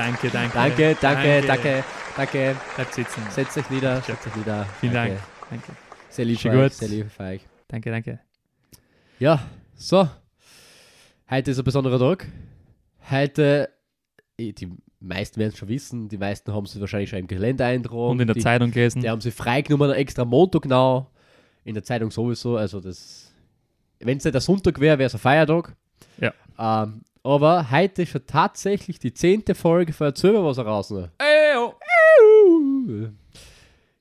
Danke, danke. Danke, danke, danke, danke. Bleibt sitzen. Setzt euch nieder, setzt euch nieder. Vielen danke. Dank. Danke. Sehr lieb für euch, sehr lieb für euch. Danke, danke. Ja, so. Heute ist ein besonderer Tag. Heute, die meisten werden es schon wissen, die meisten haben es wahrscheinlich schon im Kalender eintragen. Und in der die, Zeitung gelesen. Die haben sie freigenommen, extra Montag genau. In der Zeitung sowieso, also das. Wenn es nicht der Sonntag wäre, wäre es ein Feiertag. Ja. Ähm, aber heute ist schon tatsächlich die zehnte Folge von Erzähler was raus. Ne? Ey, oh.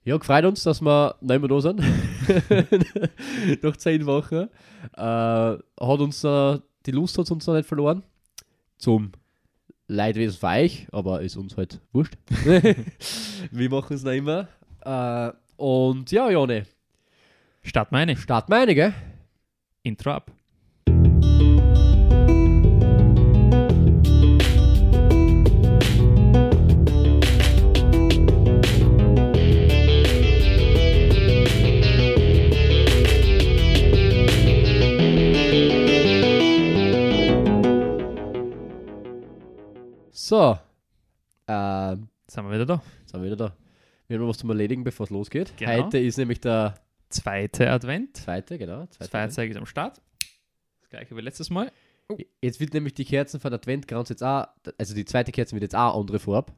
Ja, gefreut uns, dass wir nicht mehr da sind. Nach zehn Wochen. Äh, hat uns äh, die Lust hat uns noch nicht verloren. Zum Leidwesen für euch, aber ist uns halt wurscht. Wir machen es noch immer. Äh, und ja, Jone, Start meine. start meine, gell? Intro ab. So. Ähm, Sind wir wieder da. sind wir wieder da. Wir haben noch was zum Erledigen, bevor es losgeht. Genau. Heute ist nämlich der Zweite Advent. zweite, genau. Das Zweite Feierzeug ist am Start. Das gleiche wie letztes Mal. Jetzt wird nämlich die Kerzen von Adventkranz jetzt auch, also die zweite Kerze wird jetzt auch andere Farbe,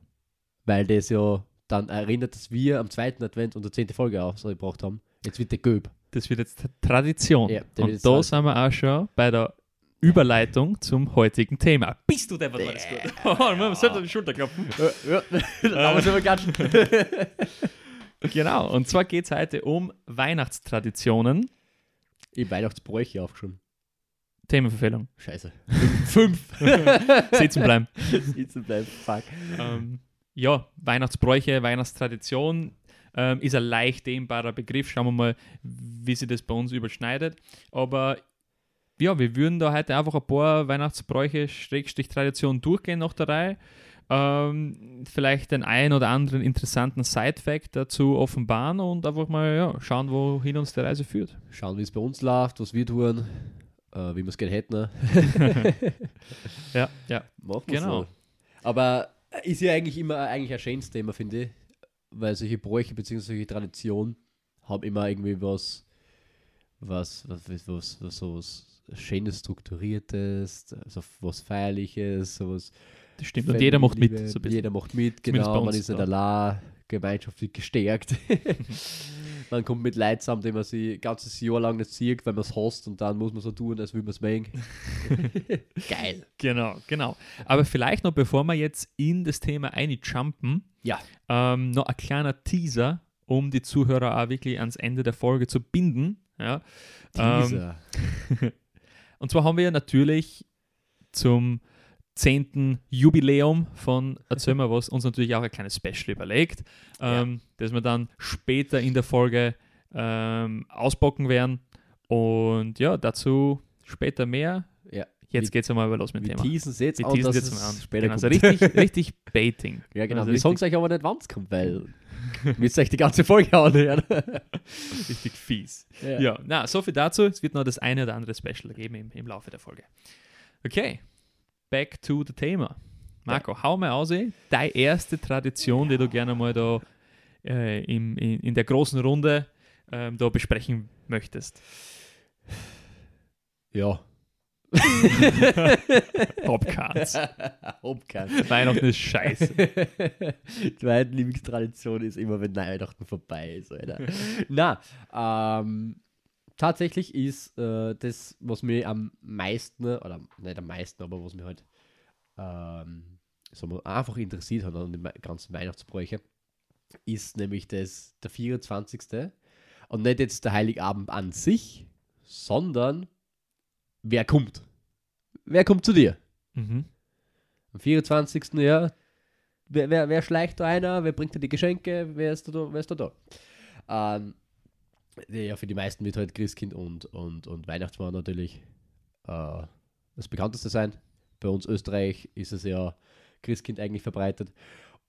weil das ja dann erinnert, dass wir am zweiten Advent unsere zehnte Folge ausgebracht haben. Jetzt wird der Göb. Das wird jetzt Tradition. Ja, Und da sind wir auch schon bei der Überleitung zum heutigen Thema. Bist du der, was alles gut? Oh, man sollte auf die Schulter klopfen. Ja, aber schon mal ganz. Genau, und zwar geht es heute um Weihnachtstraditionen. Ich Weihnachtsbräuche aufgeschrieben. Themenverfehlung. Scheiße. Fünf. Sitzen bleiben. Sitzen bleiben. Fuck. ähm, ja, Weihnachtsbräuche, Weihnachtstradition ähm, ist ein leicht dehnbarer Begriff. Schauen wir mal, wie sich das bei uns überschneidet. Aber ja, wir würden da heute einfach ein paar Weihnachtsbräuche, Schrägstrich Traditionen durchgehen nach der Reihe. Ähm, vielleicht den einen oder anderen interessanten Side-Fact dazu offenbaren und einfach mal ja, schauen, wohin uns die Reise führt. Schauen, wie es bei uns läuft, was wir tun, äh, wie wir es gerne hätten. Ja, ja. Machen Genau. so. Aber ist ja eigentlich immer eigentlich ein schönes Thema, finde ich. Weil solche Bräuche bzw. solche Traditionen haben immer irgendwie was, was, was, was, was, was so was Schönes, Strukturiertes, also was Feierliches, sowas. Das stimmt. Und jeder macht mit. So jeder macht mit, genau. Man ist nicht da. allein, gemeinschaftlich gestärkt. man kommt mit Leuten zusammen, die man sich ein ganzes Jahr lang nicht sieht, weil man es hasst und dann muss man so tun, als würde man es mögen. Geil. Genau, genau. Aber vielleicht noch, bevor wir jetzt in das Thema einjumpen, Ja. ähm, noch ein kleiner Teaser, um die Zuhörer auch wirklich ans Ende der Folge zu binden. Ja. Ähm, Teaser. und zwar haben wir natürlich zum 10. Jubiläum von Erzähl mal was uns natürlich auch ein kleines Special überlegt, ähm, das wir dann später in der Folge ähm, ausbocken werden. Und ja, dazu später mehr. Ja. Jetzt geht es einmal über los mit dem Thema. teasen jetzt Wir teasen jetzt mal an. später Genau, also richtig, richtig Baiting. Ja, genau. Also wir sagen es euch aber nicht, wann es kommt, weil müsst ihr euch die ganze Folge anhören. Richtig fies. Ja, na, so viel dazu. Es wird noch das eine oder andere Special geben im, im Laufe der Folge. Okay, back to the Thema. Marco, hau mal aus, deine erste Tradition, die du gerne mal da äh, im, in, in der großen Runde ähm, da besprechen möchtest. Ja. Hopkans. Hopkans. Weihnachten ist scheiße. Meine Lieblingstradition ist immer, wenn Weihnachten vorbei ist, Alter. Na, ähm, tatsächlich ist äh, das, was mir am meisten, oder nicht am meisten, aber was mir halt ähm, wir, einfach interessiert hat an den ganzen Weihnachtsbräuche, ist nämlich das der 24. Und nicht jetzt der Heiligabend an sich, sondern wer kommt. Wer kommt zu dir? Mhm. Am 24. Ja, wer, wer, wer schleicht da einer? Wer bringt dir die Geschenke? Wer ist da? Wer ist da? da? Ähm, ja, für die meisten wird halt Christkind und, und, und Weihnachtsmann natürlich äh, das bekannteste sein. Bei uns Österreich ist es ja Christkind eigentlich verbreitet.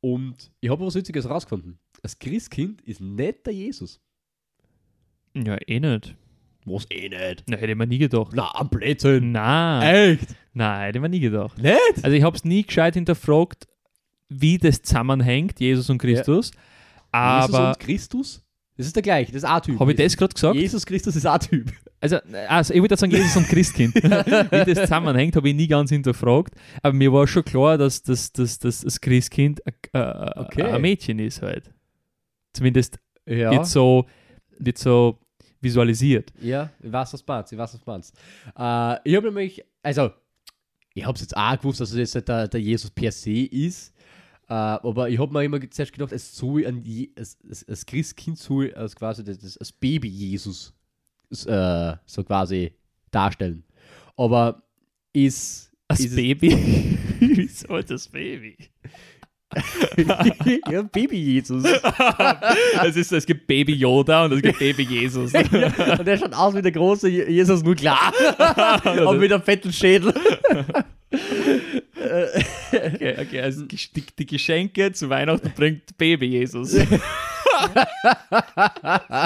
Und ich habe was Witziges rausgefunden. Das Christkind ist nicht der Jesus. Ja, eh nicht. Was eh nicht. Na, hätte mir nie gedacht. Na, am Blödsinn. Nein, Echt? nein, hätte mir nie gedacht. Nicht? Also ich habe es nie gescheit hinterfragt, wie das zusammenhängt, Jesus und Christus. Jesus Aber und Christus? Das ist der gleiche, das ist A-Typ. habe ich das gerade gesagt? Jesus Christus ist A-Typ. Also, also ich würde sagen, Jesus und Christkind. Wie das zusammenhängt, habe ich nie ganz hinterfragt. Aber mir war schon klar, dass das, das, das, das Christkind äh, Okay. ein Mädchen ist halt. Zumindest Ja. wird, so, wird so visualisiert. Ja, ich weiß, was du meinst, ich weiß, was du meinst. Äh, ich habe nämlich, also, ich habe es jetzt auch gewusst, dass es jetzt nicht der, der Jesus per se ist, äh, aber ich habe mir immer zuerst gedacht, es soll ein, Je Christkind soll als quasi das, das, das Baby Jesus äh, so quasi darstellen. Aber ist. Das ist Baby. Wieso das Baby? ja, Baby Jesus. es, ist, es gibt Baby Yoda und es gibt Baby Jesus. ja, und der schaut aus wie der große Je- Jesus, nur klar. Aber mit einem fetten Schädel. Okay, okay, also die, die Geschenke zu Weihnachten bringt Baby Jesus.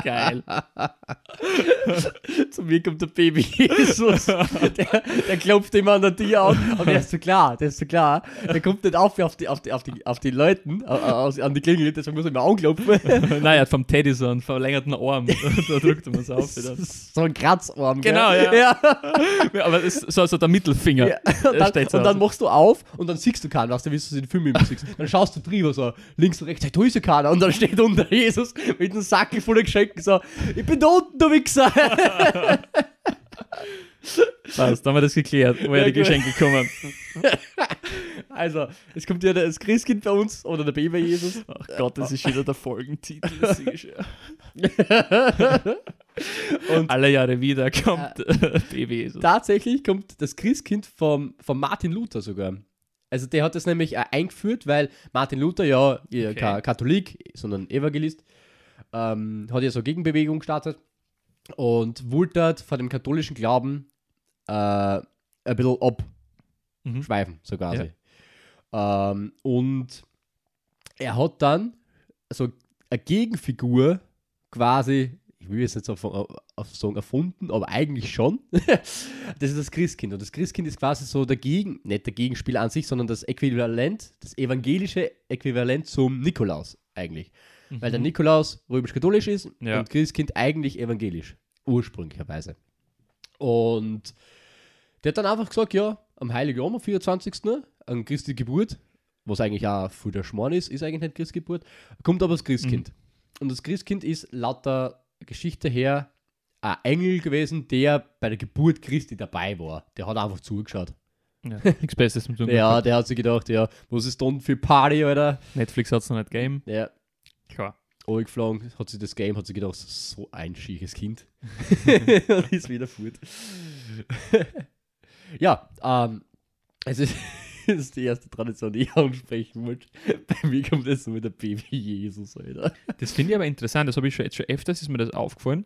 Geil. Zu mir kommt der Baby Jesus. Der, der klopft immer an der Tür an. Aber der ist so klar, der ist so klar. Der kommt nicht auf auf die, auf die, auf die, auf die Leuten, an die Klingel, deswegen muss er immer anklopfen. Nein, er hat vom Teddy so einen verlängerten Arm. da drückt er mal auf. Wieder. so ein Kratzarm. Genau, ja. ja. Aber es ist so, so der Mittelfinger. Ja, und, dann, so und dann machst du auf und dann siehst du keinen, weißt du, wie du es in den Filmen immer siehst. Dann schaust du drüber so, links und rechts, hey, da ist ja keiner. Und dann steht unter Jesus mit einem Sackel voller Geschenke so, ich bin da unten, du Wichser. Passt, dann haben wir das geklärt, woher Ja, die. Geschenke kommen. Also, es kommt ja das Christkind bei uns oder der Baby Jesus. Ach Gott, das ist wieder der Folgentitel. das ich schon. Und Alle Jahre wieder kommt äh, Baby Jesus. tatsächlich kommt das Christkind vom, von Martin Luther sogar. Also der hat das nämlich äh, eingeführt, weil Martin Luther ja Okay. kein Katholik, sondern Evangelist, ähm, hat ja so eine Gegenbewegung gestartet und wollte dort von dem katholischen Glauben äh, ein bisschen Mhm. abschweifen, so quasi. Ähm, und er hat dann so eine Gegenfigur quasi, ich will jetzt nicht so auf, auf sagen erfunden, aber eigentlich schon. das ist das Christkind. Und das Christkind ist quasi so der Gegen, nicht der Gegenspieler an sich, sondern das Äquivalent, das evangelische Äquivalent zum Nikolaus eigentlich. Weil der Nikolaus römisch-katholisch ist Ja. und Christkind eigentlich evangelisch, ursprünglicherweise. Und der hat dann einfach gesagt, ja, am Heiligen Abend, am 24. an Christi Geburt, was eigentlich auch für der Schmarrn ist, ist eigentlich nicht Christi Geburt, kommt aber das Christkind. Und das Christkind ist laut der Geschichte her ein Engel gewesen, der bei der Geburt Christi dabei war. Der hat einfach zugeschaut. Ja, nichts Besseres zum tun. Ja, der hat sich gedacht, ja, was ist dann für Party, Alter? Netflix hat es noch nicht gegeben. Ja. Angeflogen, hat sich das Game, hat sich gedacht, so ein schieches Kind. und ist wieder fort. ja, ähm, also das ist die erste Tradition, die ich ansprechen wollte. Bei mir kommt das so mit der Baby Jesus, Alter. Das finde ich aber interessant, das habe ich schon, jetzt schon öfters, ist mir das aufgefallen,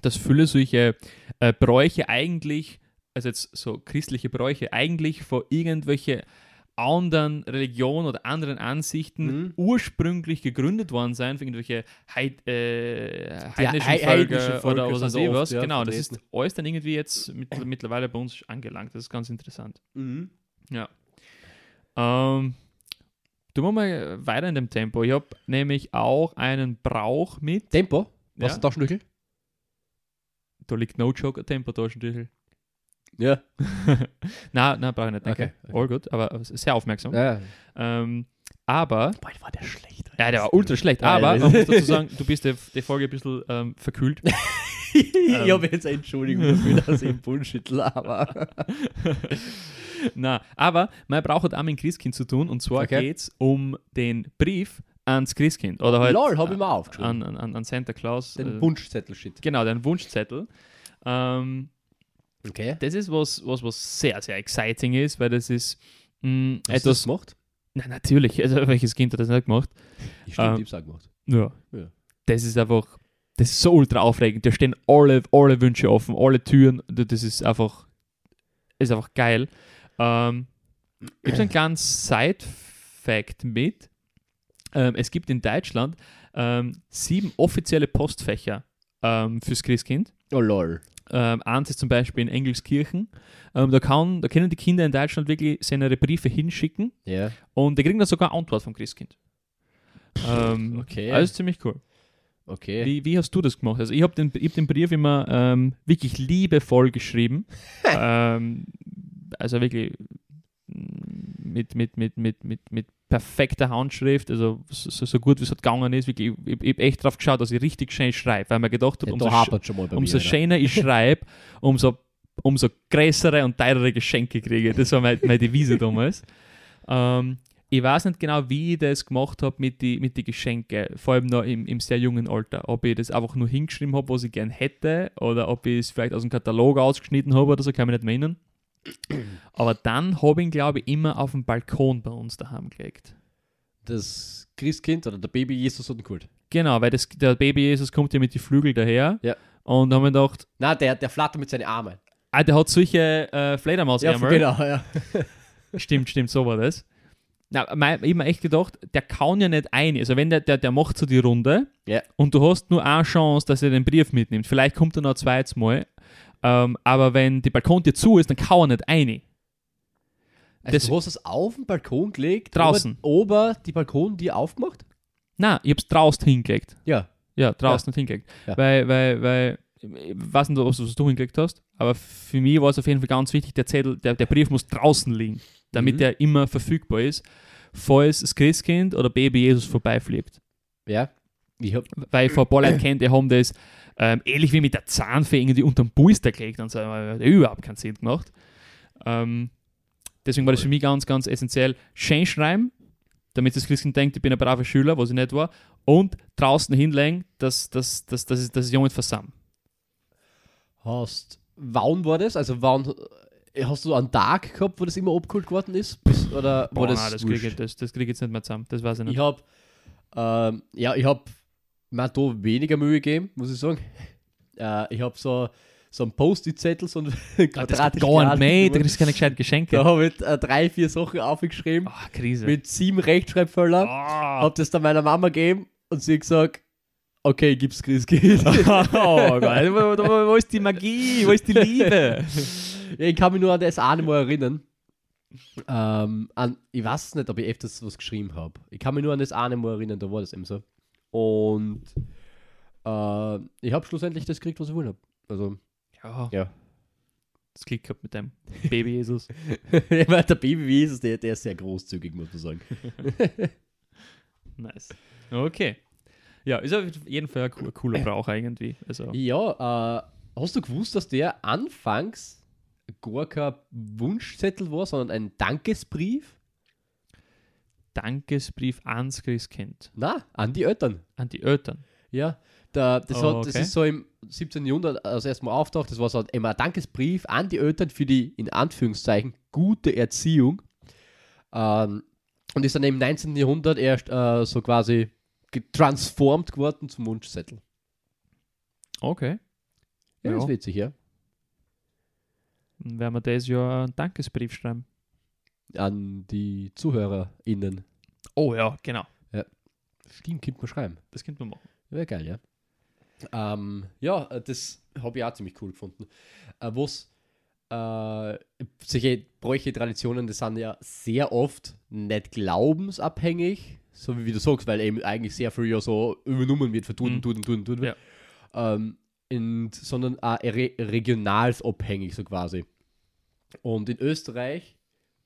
dass viele solche äh, Bräuche eigentlich, also jetzt so christliche Bräuche, eigentlich vor irgendwelche anderen Religionen oder anderen Ansichten Mhm. ursprünglich gegründet worden sein, für irgendwelche Heid, äh, heidnischen hei- Völker heidnische Völker oder was weiß sind ich da was. oft, ja, genau, das ist alles dann irgendwie jetzt mit, mittlerweile bei uns angelangt. Das ist ganz interessant. Mhm. Ja. Ähm, tun wir mal weiter in dem Tempo. Ich habe nämlich auch einen Brauch mit. Tempo? Was Ja. ist Taschentüchel? Da liegt No Joke, Tempo Taschentüchel. Ja. nein, nein, brauche ich nicht. Danke. Okay, okay. All gut, aber sehr aufmerksam. ja. Ähm, aber, Boah, war der schlecht. ja, der war ultra schlecht. Ja, Aber man muss dazu sagen, du bist die, Folge ein bisschen ähm, verkühlt. ich habe jetzt eine Entschuldigung dafür, dass ich im Bullshit laber. Na, aber mein Brauch hat auch mit dem Christkind zu tun und zwar Okay. geht es um den Brief ans Christkind. Oder halt Lol, habe ich mir aufgeschrieben. an, an, an Santa Claus. Den äh, Wunschzettel-Shit. Genau, den Wunschzettel. Ähm, Okay. das ist was, was, was sehr, sehr exciting ist, weil das ist mh, Hast du das etwas. gemacht? Na, natürlich, also welches Kind hat das nicht gemacht? Ich Ähm, stimmt, ich hab's auch gemacht. Ja. Ja. Das ist einfach, das ist so ultra aufregend. Da stehen alle, alle Wünsche offen, alle Türen. Das ist einfach, ist einfach geil. Ähm, ich habe so einen kleinen Side-Fact mit. Ähm, es gibt in Deutschland ähm, sieben offizielle Postfächer ähm, fürs Christkind. Oh lol. Ähm, eins ist zum Beispiel in Engelskirchen. Ähm, da, kann, da können die Kinder in Deutschland wirklich seine Briefe hinschicken Ja. und die kriegen dann sogar Antwort vom Christkind. Ähm, Okay. Also ziemlich cool. Okay. Wie, wie hast du das gemacht? Also ich habe den, ich hab den Brief immer ähm, wirklich liebevoll geschrieben. ähm, also wirklich mm, mit, mit, mit, mit, mit, mit perfekter Handschrift, also so, so gut wie es halt gegangen ist. Wirklich, ich, ich habe echt drauf geschaut, dass ich richtig schön schreibe, weil mir gedacht habe, ja, umso, umso mir. oder? schöner ich schreibe, umso, umso größere und teurere Geschenke kriege. Das war meine, meine Devise damals. Ähm, ich weiß nicht genau, wie ich das gemacht habe mit den mit die Geschenken, vor allem noch im, im sehr jungen Alter. Ob ich das einfach nur hingeschrieben habe, was ich gern hätte, oder ob ich es vielleicht aus dem Katalog ausgeschnitten habe oder so, kann ich mich nicht mehr erinnern. Aber dann habe ich ihn, glaube ich, immer auf dem Balkon bei uns daheim gelegt. Das Christkind oder der Baby Jesus hat ihn geholt. Genau, weil das, der Baby Jesus kommt ja mit den Flügeln daher. Ja. Und da haben wir gedacht, Na, der, der flattert mit seinen Armen. ah, der hat solche äh, Fledermausärmel. genau, ja. Stimmt, stimmt, so war das. Na, mein, ich hab mir echt gedacht, der kann ja nicht ein. Also wenn der, der, der macht so die Runde Ja. und du hast nur eine Chance, dass er den Brief mitnimmt. Vielleicht kommt er noch zweites Mal. Ähm, aber wenn die Balkontür zu ist, dann kann er nicht ein. Also Das- du hast es auf den Balkon gelegt? Draußen. Ober, die Balkon, die aufgemacht? Nein, ich hab's draußen hingelegt. Ja. Ja, draußen nicht hingelegt. Ja. Weil, weil, weil, ich weiß nicht, ob du was du hingelegt hast, aber für mich war es auf jeden Fall ganz wichtig, der Zettel, der, der Brief muss draußen liegen, damit Mhm. der immer verfügbar ist, falls das Christkind oder Baby Jesus vorbeifliegt. Ja. Ich hab, weil ich paar Leuten kennt, die haben das ähm, ähnlich wie mit der Zahnfee irgendwie unterm Polster gelegt und so, hat überhaupt keinen Sinn gemacht. Ähm, deswegen war das für mich ganz, ganz essentiell. Schön schreiben, damit das Christkind denkt, ich bin ein braver Schüler, was ich nicht war, und draußen hinlegen, dass, dass, dass, dass, dass, dass es jemand versammelt. hast, wann war das? Also wann, äh, hast du einen Tag gehabt, wo das immer abgeholt geworden ist? Bis, oder Boah, war das, nein, das kriege ich, das, das krieg ich jetzt nicht mehr zusammen, das weiß ich nicht. Ich habe, ähm, ja, ich habe mir da weniger Mühe gegeben, muss ich sagen. Äh, ich habe so, so einen Post-it-Zettel, so ein Ah, das geht quadratisch gar nicht da kriegst du keine gescheiten Geschenke. Da habe ich äh, drei, vier Sachen aufgeschrieben, Ah, Krise. mit sieben Rechtschreibfehler. Ah. Habe das dann meiner Mama gegeben und sie hat gesagt, okay, gib's Christkind. oh Gott, wo, wo, wo ist die Magie, wo ist die Liebe? Ja, ich kann mich nur an das eine Mal erinnern. Ähm, an, ich weiß nicht, ob ich öfters was geschrieben habe. Ich kann mich nur an das eine Mal erinnern, da war das eben so. Und äh, ich habe schlussendlich das gekriegt, was ich wollte. Also, Ja. ja. Das Klick gehabt mit deinem Baby Jesus. der Baby Jesus, der, der ist sehr großzügig, muss man sagen. Nice. Okay. Ja, ist auf jeden Fall ein coo- cooler Brauch irgendwie. Also, Ja, äh, hast du gewusst, dass der anfangs gar kein Wunschzettel war, sondern ein Dankesbrief? Dankesbrief ans Christkind. Na, an die Eltern. An die Eltern. Ja, da, das, Oh, hat, das okay. ist so im 17. Jahrhundert das erste Mal auftaucht. Das war so immer ein Dankesbrief an die Eltern für die, in Anführungszeichen, gute Erziehung. Ähm, und ist dann im 19. Jahrhundert erst äh, so quasi getransformt geworden zum Wunschzettel. Okay. Ja, das Ja. ist witzig, ja. Dann werden wir das ja einen Dankesbrief schreiben. An die ZuhörerInnen. Oh ja, genau. Stimmt, könnte man schreiben. Das könnte man machen. Wäre geil, ja. Ähm, ja, äh, das habe ich auch ziemlich cool gefunden. Äh, was äh, solche Bräuche, Traditionen, das sind ja sehr oft nicht glaubensabhängig, so wie du sagst, weil eben eigentlich sehr viel ja so übernommen wird, vertun, Mhm. tun, tun, tun, tun. Ja. Ähm, und, sondern auch re regionalsabhängig, so quasi. Und in Österreich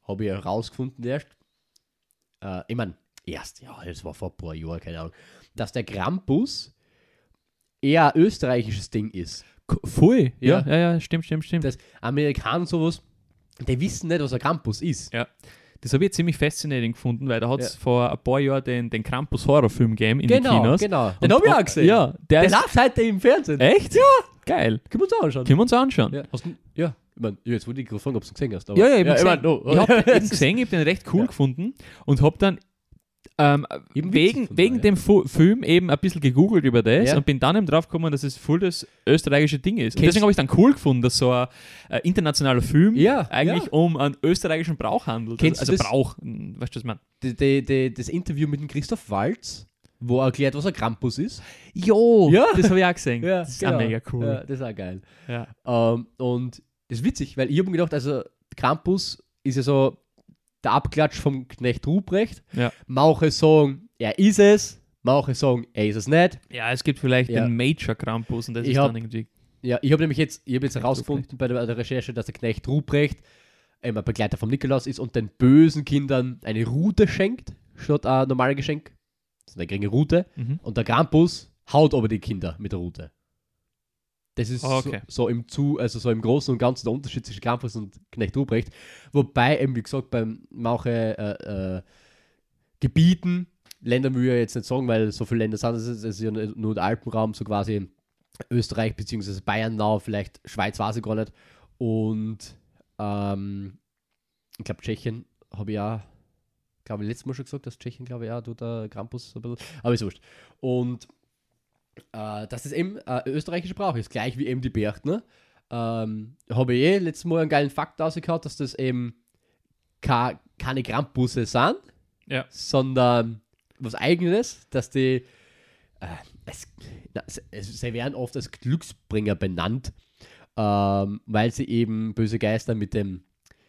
habe ich herausgefunden erst, äh, ich meine, erst, ja, das war vor ein paar Jahren, keine Ahnung, dass der Krampus eher ein österreichisches Ding ist. Voll. Ja, Ja. ja, stimmt, stimmt, stimmt. Das Amerikaner und sowas, die wissen nicht, was ein Krampus ist. Ja. Das habe ich ziemlich fascinating gefunden, weil da hat es Ja. vor ein paar Jahren den, den Krampus-Horrorfilm gegeben in den Genau, Kinos. genau. Und- Den habe ich auch gesehen. Ja, der, Der läuft heute im Fernsehen. Echt? Ja. Geil. Können wir uns auch anschauen. Können wir uns anschauen. Ja, hast ja, ich meine, jetzt wollte ich gerade fragen, ob du ihn gesehen hast. Ja, ja, ich habe ich mein, oh, ich habe den eben gesehen, ich habe den recht cool Ja. gefunden und habe dann ähm, wegen, wegen ja. dem Fu Film eben ein bisschen gegoogelt über das Ja. und bin dann eben drauf gekommen, dass es voll das österreichische Ding ist. Und deswegen habe ich dann cool gefunden, dass so ein äh, internationaler Film Ja, eigentlich ja. um einen österreichischen Brauch handelt. Kennst also du das? Brauch, hm, weißt du, was ich meine? Das Interview mit dem Christoph Waltz, wo er erklärt, was ein Krampus ist. Jo, Ja. das habe ich auch gesehen. Ja, das ist genau. auch mega cool. Ja, das ist auch geil. Ja. Ähm, und das ist witzig, weil ich habe mir gedacht, also Krampus ist ja so der Abklatsch vom Knecht Ruprecht. Ja. Manche sagen, er ist es, manche sagen, er ist es nicht. Ja, es gibt vielleicht Ja. den Major Krampus und das Ich ist hab- dann irgendwie. Ja, ich habe nämlich jetzt, ich habe jetzt herausgefunden bei der, Recherche, dass der Knecht Ruprecht ähm, ein Begleiter vom Nikolaus ist und den bösen Kindern eine Rute schenkt, statt ein normales Geschenk. Das ist eine geringe Rute. Mhm. Und der Krampus haut aber die Kinder mit der Rute. Das ist okay. so, so im Zu, also so im Großen und Ganzen der Unterschied zwischen Krampus und Knecht Ruprecht. Wobei eben, wie gesagt, beim manche äh, äh, Gebieten, Länder will ich ja jetzt nicht sagen, weil so viele Länder sind es, es ist ja nur der Alpenraum, so quasi Österreich bzw. Bayern nah, vielleicht Schweiz weiß ich gar nicht. Und ähm, ich glaube Tschechien habe ich auch, glaube ich letztes Mal schon gesagt, dass Tschechien, glaube ich, auch tut der Krampus ein bisschen, aber ist wurscht. Und äh, dass das eben äh, österreichische Brauch ist, gleich wie eben die Berchtner. Ähm, habe ich eh letztes Mal einen geilen Fakt rausgehauen, dass das eben ka- keine Krampusse sind, Ja. sondern was eigenes, dass die äh, es, na, es, es, sie werden oft als Glücksbringer benannt, ähm, weil sie eben böse Geister mit dem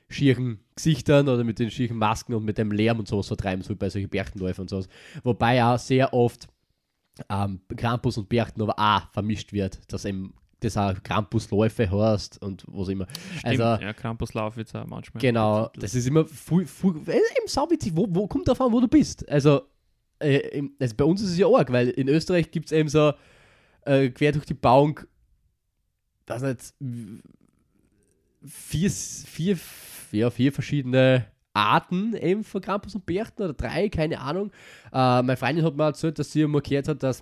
schieren Gesichtern oder mit den schieren Masken und mit dem Lärm und sowas vertreiben, so bei solchen Berchtenläufen und sowas. Wobei auch sehr oft ähm, Krampus und Berchten aber auch vermischt wird, dass eben das auch Krampusläufe heißt und was immer. Stimmt, Also, ja, Krampuslauf wird auch manchmal. Genau, das ist immer viel, viel, äh, eben sauwitzig, wo, wo kommt davon, wo du bist. Also, äh, also bei uns ist es ja arg, weil in Österreich gibt es eben so äh, quer durch die Bauung, das nicht, vier, vier, ja, vier verschiedene Arten eben von Krampus und Berchten oder drei, keine Ahnung. Äh, meine Freundin hat mir erzählt, dass sie gehört hat, dass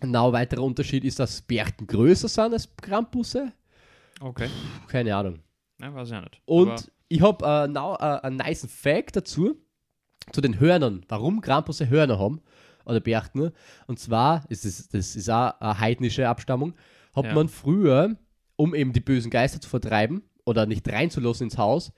ein genau weiterer Unterschied ist, dass Berchten größer sind als Krampusse. Okay. Keine Ahnung. Ja, weiß ich auch nicht. Und Aber, ich habe äh, now, äh, einen nice Fact dazu, zu den Hörnern, warum Krampusse Hörner haben, oder Berchtner. Und zwar, ist es, das ist auch eine heidnische Abstammung, hat Ja. man früher, um eben die bösen Geister zu vertreiben oder nicht reinzulassen ins Haus,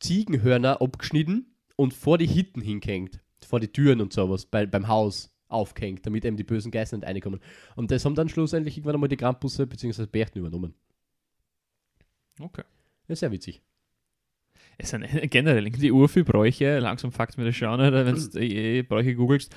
Ziegenhörner abgeschnitten und vor die Hitten hingehängt, vor die Türen und sowas, bei, beim Haus aufgehängt, damit eben die bösen Geister nicht reinkommen. Und das haben dann schlussendlich irgendwann einmal die Krampusse bzw. Berchten übernommen. okay. Ja, sehr witzig. Es sind generell die Urfi-Bräuche, langsam fuckt mir das schon, wenn du eh Bräuche googelst.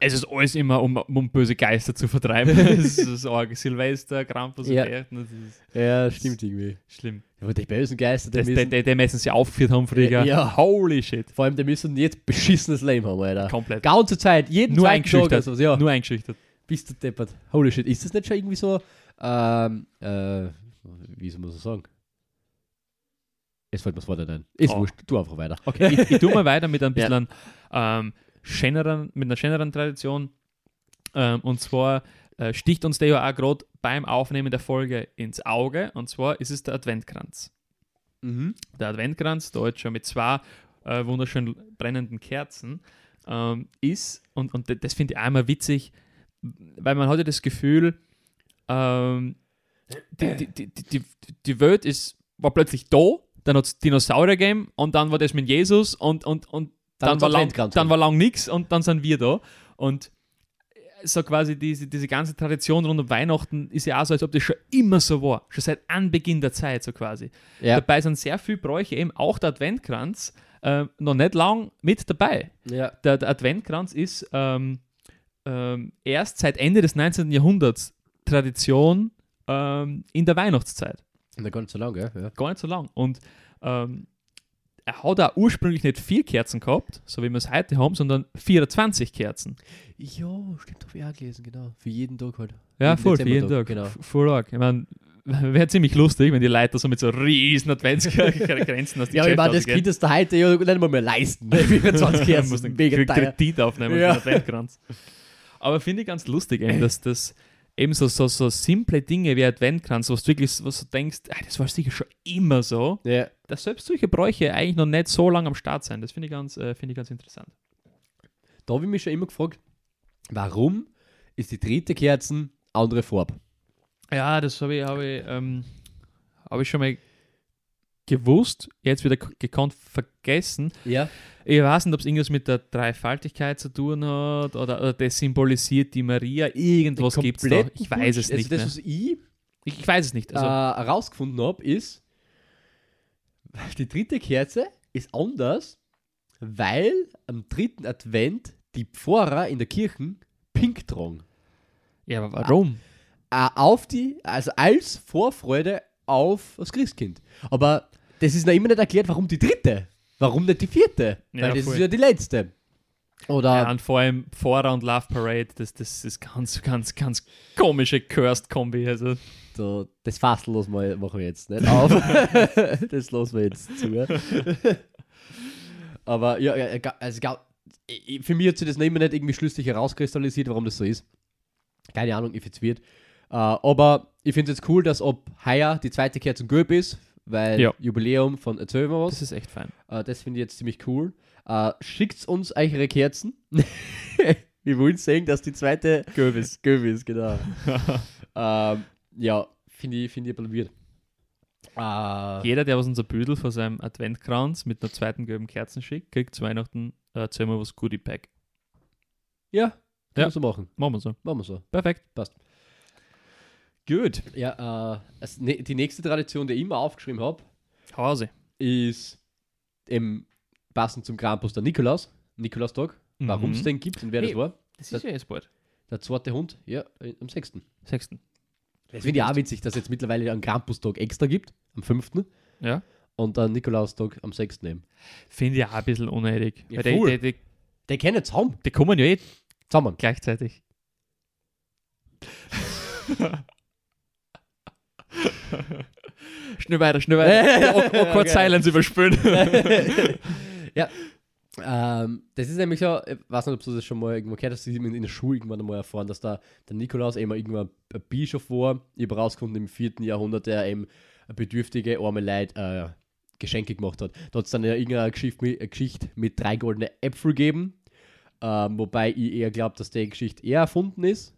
Es ist alles immer, um, um böse Geister zu vertreiben. es ist arg. Silvester, Krampus Ja. und ist Ja, stimmt irgendwie. schlimm. Aber die bösen Geister, die Das, die, müssen, die, die messen sie aufgeführt haben früher. Ja. Holy shit. vor allem, die müssen jetzt beschissenes Leben haben, Alter. Komplett. Ganze Zeit, jeden Nur Tag eingeschüchtert. sowas, ja. Nur eingeschüchtert. Bist du deppert. Holy shit, ist das nicht schon irgendwie so, ähm, äh, wie soll man so sagen? Jetzt fällt mir das Wort nicht ein. Ist Oh. wurscht, tu einfach weiter. Okay, ich, ich tue mal weiter mit ein Ja. bisschen ähm, schöneren, mit einer schöneren Tradition. Ähm, und zwar äh, sticht uns der ja auch gerade beim Aufnehmen der Folge ins Auge. Und zwar ist es der Adventkranz. Mhm. Der Adventkranz, da jetzt schon mit zwei äh, wunderschön brennenden Kerzen, ähm, ist, und, und das finde ich einmal witzig, weil man hat ja das Gefühl, ähm, die, die, die, die, Welt ist, war plötzlich da, dann hat es Dinosaurier gegeben und dann war das mit Jesus und, und, und Dann dann, war lang, dann war lang nichts und dann sind wir da. Und so quasi diese, diese ganze Tradition rund um Weihnachten ist ja auch so, als ob das schon immer so war. Schon seit Anbeginn der Zeit so quasi. Ja. Dabei sind sehr viele Bräuche, eben auch der Adventkranz, äh, noch nicht lang mit dabei. Ja. Der, der Adventkranz ist ähm, ähm, erst seit Ende des 19. Jahrhunderts Tradition ähm, in der Weihnachtszeit. Na, gar nicht so lange, ja. Gar nicht so lang. Und ähm, er hat auch ursprünglich nicht vier Kerzen gehabt, so wie wir es heute haben, sondern 24 Kerzen. Ja, stimmt, habe ich auch gelesen, genau. Für jeden Tag halt. Ja, Jeden voll, für jeden Tag. genau. Voll arg. Ich meine, wäre ziemlich lustig, wenn die Leute so mit so riesen Adventsgrenzen aus die Ja, ich meine, das Geschäfte könntest du heute ja nicht mal mehr leisten. Ne? 24 Kerzen. muss Kerzen, mega teuer. Kredit aufnehmen Ja. für den Adventkranz. Aber finde ich ganz lustig, eben, dass das eben so, so, simple Dinge wie Adventkranz, was du wirklich was du denkst, ah, das war sicher schon immer so, Ja. dass selbst solche Bräuche eigentlich noch nicht so lange am Start sind. Das finde ich, ganz, äh, finde ich ganz interessant. Da habe ich mich schon immer gefragt, warum ist die dritte Kerzen andere Farbe? Ja, das habe ich, hab ich, ähm, hab ich schon mal gewusst, jetzt wieder gekonnt vergessen. Ja. Ich weiß nicht, ob es irgendwas mit der Dreifaltigkeit zu tun hat oder, oder das symbolisiert die Maria. Irgendwas gibt es da. Ich weiß es Bullshit. nicht. Also das, was ich Ich, ich weiß es nicht. Also, äh, herausgefunden habe, ist, die dritte Kerze ist anders, weil am dritten Advent die Pfarrer in der Kirche pink tragen. ja, aber warum? Äh, auf die, also als Vorfreude auf das Christkind. Aber das ist noch immer nicht erklärt, warum die dritte. Warum nicht die vierte? Ja, weil das voll. ist ja die letzte. Oder Ja, und vor allem Pfarrer und Love Parade, das, das ist ganz, ganz, ganz komische Cursed-Kombi. Also, So, das lassen wir, machen wir jetzt nicht auf. das lassen wir jetzt zu. Aber ja, also, für mich hat sich das noch immer nicht irgendwie schlüssig herauskristallisiert, warum das so ist. Keine Ahnung, if it's weird. Äh, aber ich finde es jetzt cool, dass ob heuer die zweite Kerze gelb ist, weil Ja. Jubiläum von Erzähl mir was. das ist echt fein. Äh, das finde ich jetzt ziemlich cool. Äh, schickt uns eure Kerzen. wir wollen sehen, dass die zweite Göbis. gelb ist, genau. ähm, ja, finde ich, find ich weird. Äh, Jeder, der was unser Büdel vor seinem Adventkranz mit einer zweiten gelben Kerzen schickt, kriegt zu Weihnachten äh, zweimal was Goodie Pack. ja, kann Ja. so machen. Machen wir so. Machen wir so. Perfekt. Passt. Gut. Ja, äh, es, ne, die nächste Tradition, die ich immer aufgeschrieben habe, Hause. ist eben passend zum Krampus der Nikolaus. Nikolaustag. Warum es Mhm. den gibt und wer Hey. das war. Das ist ja jetzt bald. Der zweite Hund, ja, äh, am 6. Sechsten. Das finde ich auch witzig, dass es jetzt mittlerweile einen Krampustag extra gibt, am 5. Ja. und einen Nikolaustag am 6. eben. Finde ich auch ein bisschen unnötig. Ja, weil die, voll. die, die, Der jetzt Zaum. die kommen ja eh Zusammen. gleichzeitig. schnell weiter, schnell weiter. Awk- Awkward Okay. Silence überspülen. ja. Ähm, das ist nämlich so, ich weiß nicht, ob du das schon mal irgendwo gehört hast, in der Schule irgendwann einmal erfahren, dass da der Nikolaus eben irgendwann ein Bischof war. Ich habe rausgefunden, im 4. Jahrhundert, der eben bedürftige, arme Leute äh, Geschenke gemacht hat. Da hat es dann ja irgendeine Geschichte mit, eine Geschichte mit drei goldenen Äpfel gegeben, ähm, wobei ich eher glaube, dass die Geschichte eher erfunden ist,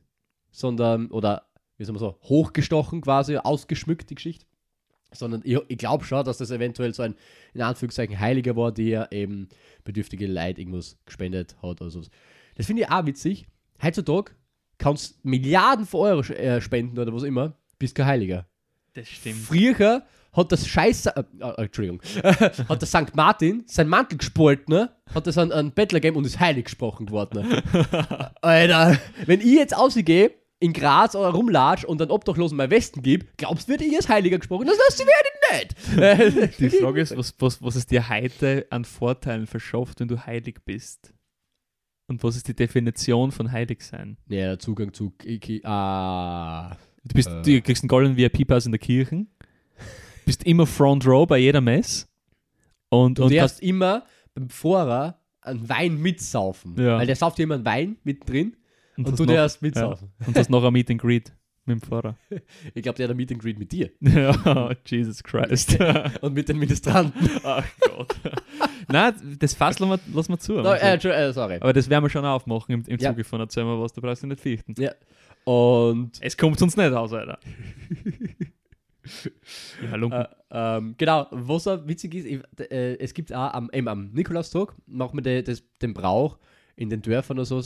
sondern, oder wie soll man so, hochgestochen quasi, ausgeschmückt, die Geschichte. Sondern ich, ich glaube schon, dass das eventuell so ein, in Anführungszeichen, Heiliger war, der eben bedürftige Leute irgendwas gespendet hat. Also, das finde ich auch witzig. Heutzutage kannst Milliarden von Euro äh, spenden oder was immer, bist kein Heiliger. Das stimmt. Früher hat das Scheiße, äh, äh, Entschuldigung, hat der St. Martin sein Mantel gespult, ne? Hat das an, an Bettler gegeben und ist heilig gesprochen geworden. Ne? Alter, wenn ich jetzt ausgehe, in Graz oder rumlatsch und dann Obdachlosen mein Westen gebe, glaubst du, wird ich als Heiliger gesprochen? Das lässt sie werden nicht. Die Frage ist, was, was, was es dir heute an Vorteilen verschafft, wenn du heilig bist? Und was ist die Definition von heilig sein? Ja, der Zugang zu Iki, ah. Du, bist, Äh. du kriegst einen goldenen VIP-Pass in der Kirche, bist immer Front Row bei jeder Mess und, Du und darfst immer beim Pfarrer einen Wein mitsaufen. Ja. Weil der sauft einen Wein und, hast du noch- darfst mitsaufen. und hast noch ein Meet and Greet mit dem Pfarrer. Ich glaube, der hat ein Meet and Greet mit dir ja, Jesus Christ. und mit den Ministranten. Ach Gott. Nein, das Fass lassen wir, lassen wir zu. no, äh, äh, sorry. Aber das werden wir schon aufmachen im, im Ja. Zuge von Erzähl mal was, da brauchst du nicht fürchten. Ja. Und Es kommt uns nicht aus, Alter. ja, äh, ähm, genau, was auch witzig ist, ich, äh, es gibt auch am, eben am Nikolaustag, machen wir de, das, den Brauch in den Dörfern oder so,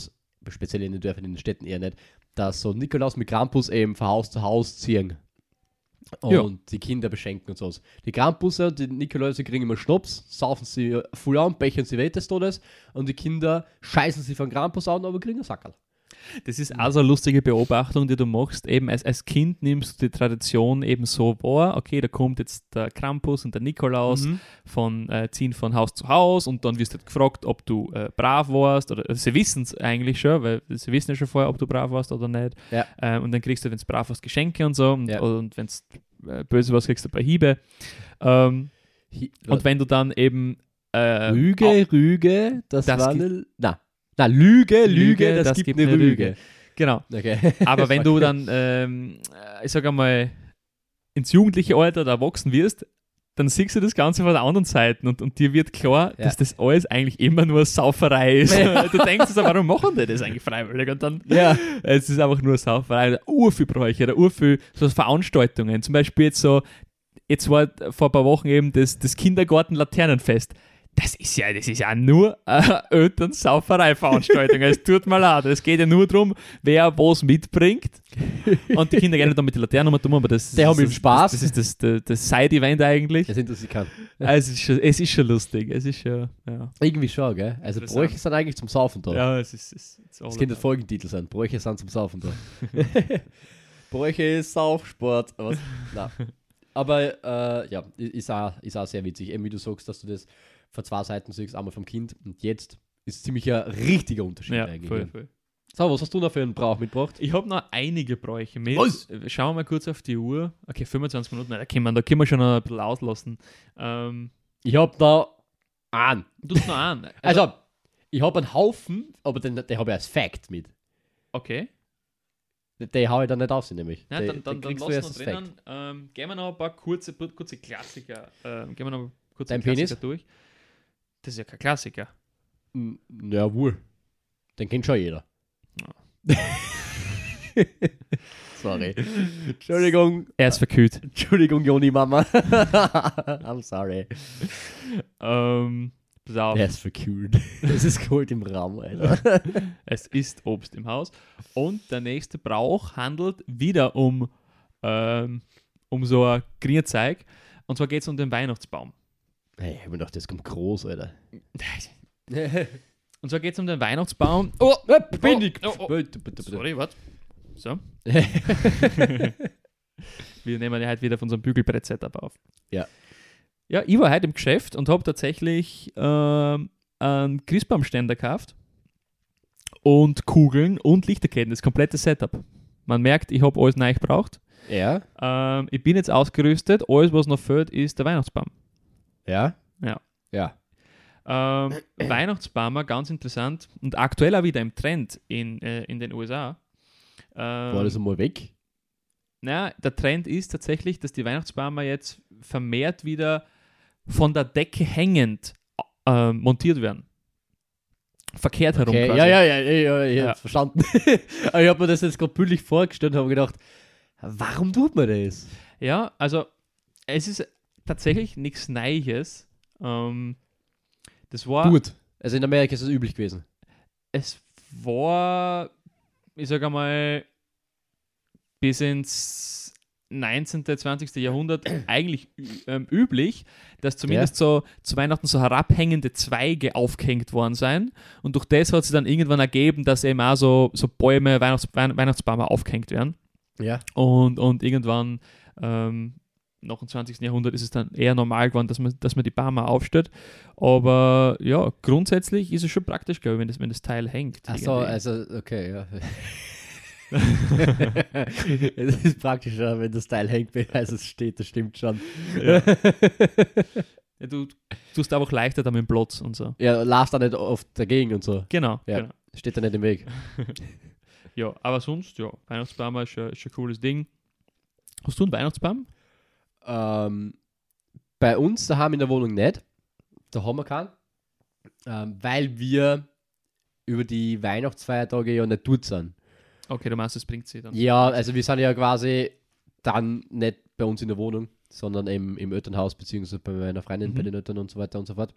speziell in den Dörfern, in den Städten eher nicht, dass so Nikolaus mit Krampus eben von Haus zu Haus ziehen. Und Ja. die Kinder beschenken und so. Die Krampusse und die Nikoläuse kriegen immer Schnaps, saufen sie voll an, bechern sie weh des Todes und die Kinder scheißen sie von Krampus an, aber kriegen einen Sackerl. Das ist also eine lustige Beobachtung, die du machst. Eben als, als Kind nimmst du die Tradition eben so wahr, okay, da kommt jetzt der Krampus und der Nikolaus Mhm. von äh, ziehen von Haus zu Haus und dann wirst du halt gefragt, ob du äh, brav warst oder also sie wissen es eigentlich schon, weil sie wissen ja schon vorher, ob du brav warst oder nicht. Ja. Ähm, und dann kriegst du, wenn es brav warst, Geschenke und so und, Ja. und wenn es äh, böse warst, kriegst du ein paar Hiebe. Ähm, Hi- und wenn du dann eben äh, Rüge, Rüge, das, Das war eine. Na, na, Lüge, Lüge, Lüge, das, gibt, eine Rüge. Genau. Okay. Aber wenn du dann, ähm, äh, ich sag einmal, ins jugendliche Alter oder erwachsen wirst, dann siehst du das Ganze von der anderen Seite und, und dir wird klar, Ja. dass das alles eigentlich immer nur Sauferei ist. Ja. Du denkst so, warum machen die das eigentlich freiwillig? Und dann, Ja. es ist einfach nur Sauferei. Urviel Bräuche oder urviel so Veranstaltungen. Zum Beispiel jetzt so, jetzt war vor ein paar Wochen eben das, das Kindergarten-Laternenfest. Das ist ja, das ist ja nur eine Elternsauferei-Veranstaltung. es tut mir leid. Es geht ja nur darum, wer was mitbringt. Und die Kinder gehen dann mit den Laternen um, aber das, Die haben das, eben Spaß. Das, das ist das, das, das Side-Event eigentlich. Das interessiert keinen. Es ist, schon, es ist schon lustig. Es ist schon, ja. Irgendwie schon, gell? Also. Bräuche sind eigentlich zum Saufen da. Ja, es ist. Es, all Das könnte der Folgentitel sein. Bräuche sind zum Saufen da. Bräuche ist Saufsport. Was? Aber äh, ja, ist auch, ist auch sehr witzig. Eben wie du sagst, dass du das von zwei Seiten siehst, einmal vom Kind und jetzt ist ziemlich ein richtiger Unterschied Ja, eigentlich. voll, voll. So, was hast du noch für einen Brauch mitgebracht? Ich habe noch einige Bräuche mit. Was? Schauen wir mal kurz auf die Uhr. Okay, 25 Minuten, da können wir, da können wir schon ein bisschen auslassen. Ähm, Ich hab da einen. du noch an. Also, ich habe einen Haufen, aber den, den habe ich als Fact mit. okay. Den, den hau ich dann nicht aus, nämlich. Ja, den, dann, dann, den dann lassen wir drinnen. Ähm, gehen wir noch ein paar kurze, kurze Klassiker. Ähm, gehen wir noch kurze Dein Klassiker Penis? durch. Das ist ja kein Klassiker. Mm, Ja, wohl. Den kennt schon jeder. sorry. Entschuldigung. Er ist verkühlt. Entschuldigung, Joni Mama. I'm sorry. Ähm, pass auf. Er ist verkühlt. Es ist kalt im Raum, Alter. Es ist Obst im Haus. Und der nächste Brauch handelt wieder um, ähm, um so ein Grünzeug. Und zwar geht es um den Weihnachtsbaum. Hey, ich hab mir gedacht, das kommt groß, Alter. Und zwar geht es um den Weihnachtsbaum. Oh, bin ich. oh, oh. Bitte, bitte, bitte. Sorry, warte. So. Wir nehmen ja heute wieder von unserem Bügelbrett-Setup auf. Ja. Ja, ich war heute im Geschäft und habe tatsächlich ähm, einen Christbaumständer gekauft und Kugeln und Lichterketten, das komplette Setup. Man merkt, ich habe alles neu gebraucht. Ja? Ähm, ich bin jetzt ausgerüstet. Alles, was noch fehlt, ist der Weihnachtsbaum. Ja? Ja. Ja. Ähm, Weihnachtsbäume, ganz interessant und aktuell auch wieder im Trend in, äh, in den USA. Ähm, War das einmal weg? na, der Trend ist tatsächlich, dass die Weihnachtsbäume jetzt vermehrt wieder von der Decke hängend äh, montiert werden. Verkehrt herum Okay. quasi. Ja, ja, ja, ja, ja, ich Ja. verstanden. Aber ich habe mir das jetzt gerade bildlich vorgestellt und habe gedacht, warum tut man das? Ja, also es ist tatsächlich nichts Neues. Ähm, das war, Gut. Also in Amerika ist es üblich gewesen. es war, ich sage einmal, bis ins 19., 20. Jahrhundert eigentlich ähm, üblich, dass zumindest so zu Weihnachten so herabhängende Zweige aufgehängt worden sein. Und durch das hat sich dann irgendwann ergeben, dass eben auch so, so Bäume, Weihnachts Weihn- Weihnachtsbäume aufgehängt werden. Ja. Und, und irgendwann ähm, nach dem 20. Jahrhundert ist es dann eher normal geworden, dass man, dass man die Bäume aufstellt. Aber ja, grundsätzlich ist es schon praktisch, glaube ich, wenn das, wenn das Teil hängt. Achso, irgendwie. also, okay, ja. es ist praktischer, wenn das Teil hängt, als es steht, das stimmt schon. Ja. Ja, du tust einfach leichter damit im Platz und so. Ja, laufst da nicht oft dagegen und so. Genau, Ja. genau. Steht da nicht im Weg. Ja, aber sonst, ja, Weihnachtsbaum ist schon, ist ein cooles Ding. Hast du einen Weihnachtsbaum? Ähm, bei uns daheim in der Wohnung nicht. Da haben wir keinen. Ähm, weil wir über die Weihnachtsfeiertage ja nicht dort sind. Okay, du meinst, das bringt sie dann. Ja, also wir sind ja quasi dann nicht bei uns in der Wohnung, sondern im, im Elternhaus, beziehungsweise bei meiner Freundin, Mhm. bei den Eltern und so weiter und so fort.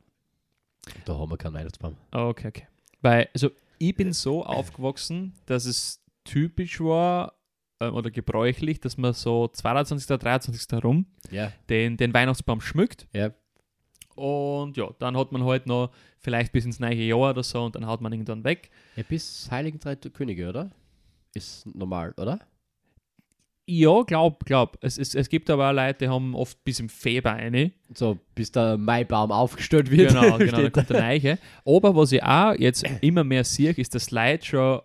Da haben wir keinen Weihnachtsbaum. Ah, Okay, okay. Weil, also ich bin so aufgewachsen, dass es typisch war ähm, oder gebräuchlich, dass man so 22. 23. herum Ja. den, den Weihnachtsbaum schmückt. Ja. Und ja, dann hat man halt noch vielleicht bis ins neue Jahr oder so und dann haut man ihn dann weg. Ja, bis Heiligen Drei Könige, oder? Ist normal, oder? Ja, glaub, glaub. Es, es, es gibt aber auch Leute, die haben oft bis im Februar eine. So, bis der Maibaum aufgestellt wird. Genau, genau, dann da. kommt der Neiche. Aber was ich auch jetzt immer mehr sehe, ist, dass Leute schon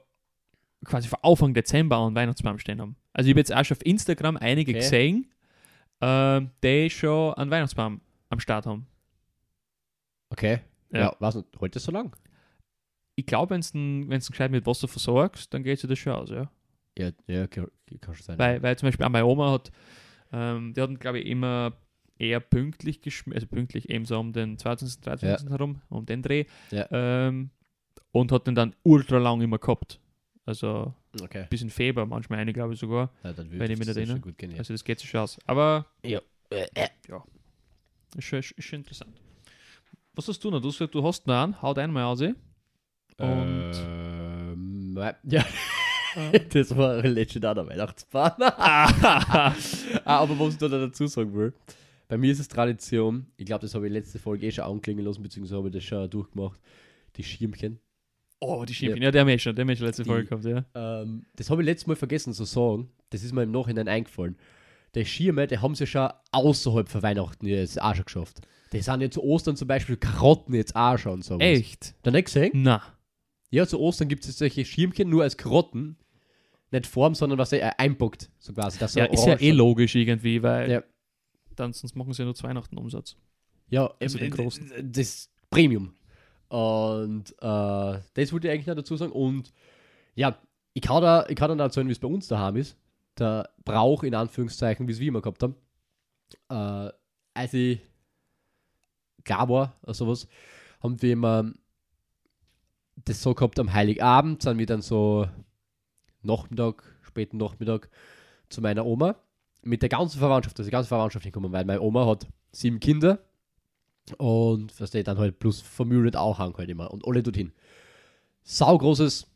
quasi vor Anfang Dezember einen Weihnachtsbaum stehen haben. Also ich habe jetzt auch schon auf Instagram einige Okay. gesehen, ähm, die schon einen Weihnachtsbaum am Start haben. Okay. Ja. Ja, was heute so lang? Ich glaube, wenn du wenn's gescheit mit Wasser versorgst, dann geht sich das schon aus, ja. Ja, ja, kann, kann schon sein. Weil, weil zum Beispiel auch meine Oma hat, ähm, die hatten, glaube ich, immer eher pünktlich geschmiert, also pünktlich eben so um den 22., 23. herum, um den Dreh. Ja. Ähm, und hat den dann ultra lang immer gehabt. Also okay. bis in Februar, manchmal eine, glaube ich sogar. Ja, Wenn ich mich nicht erinnere. ja. Also das geht sich schon aus. Aber Ja, ja. Ist schon, ist schon interessant. Was hast du noch? Du du hast noch einen, haut einmal aus. eh? Und Ähm, ja. das war letztes Jahr der Weihnachtsbahn. Ah. Ah, aber was ich da dazu sagen will, bei mir ist es Tradition, ich glaube, das habe ich letzte Folge eh schon anklingen lassen, beziehungsweise habe ich das schon durchgemacht, die Schirmchen. Oh, die Schimpfen. Ja, der schon, der haben wir schon letzte Die- Folge gehabt, ja. Ähm, das habe ich letztes Mal vergessen zu sagen, das ist mir im Nachhinein eingefallen. Die Schirme, die haben sie schon außerhalb von Weihnachten jetzt auch schon geschafft. Die sind ja zu Ostern zum Beispiel Karotten jetzt auch schon. So Echt? Da nicht gesehen? Na. Ja, zu Ostern gibt es solche Schirmchen nur als Karotten. Nicht Form, sondern was er einpackt, so quasi. dass Ja, ist ja eh logisch irgendwie, weil Ja. dann sonst machen sie ja nur zu Weihnachten Umsatz. Ja, Also den äh, großen. Das Premium. Und äh, das wollte ich eigentlich noch dazu sagen. Und ja, ich kann da, ich kann dann erzählen, wie es bei uns daheim ist. Der Brauch in Anführungszeichen, wie es wir immer gehabt haben. Äh, als ich klar war oder sowas, haben wir immer das so gehabt am Heiligabend, sind wir dann so Nachmittag, späten Nachmittag zu meiner Oma mit der ganzen Verwandtschaft, also die ganze Verwandtschaft hinkommen, weil meine Oma hat sieben Kinder und die dann halt plus Familie auch haben halt immer und alle dorthin. Saugroßes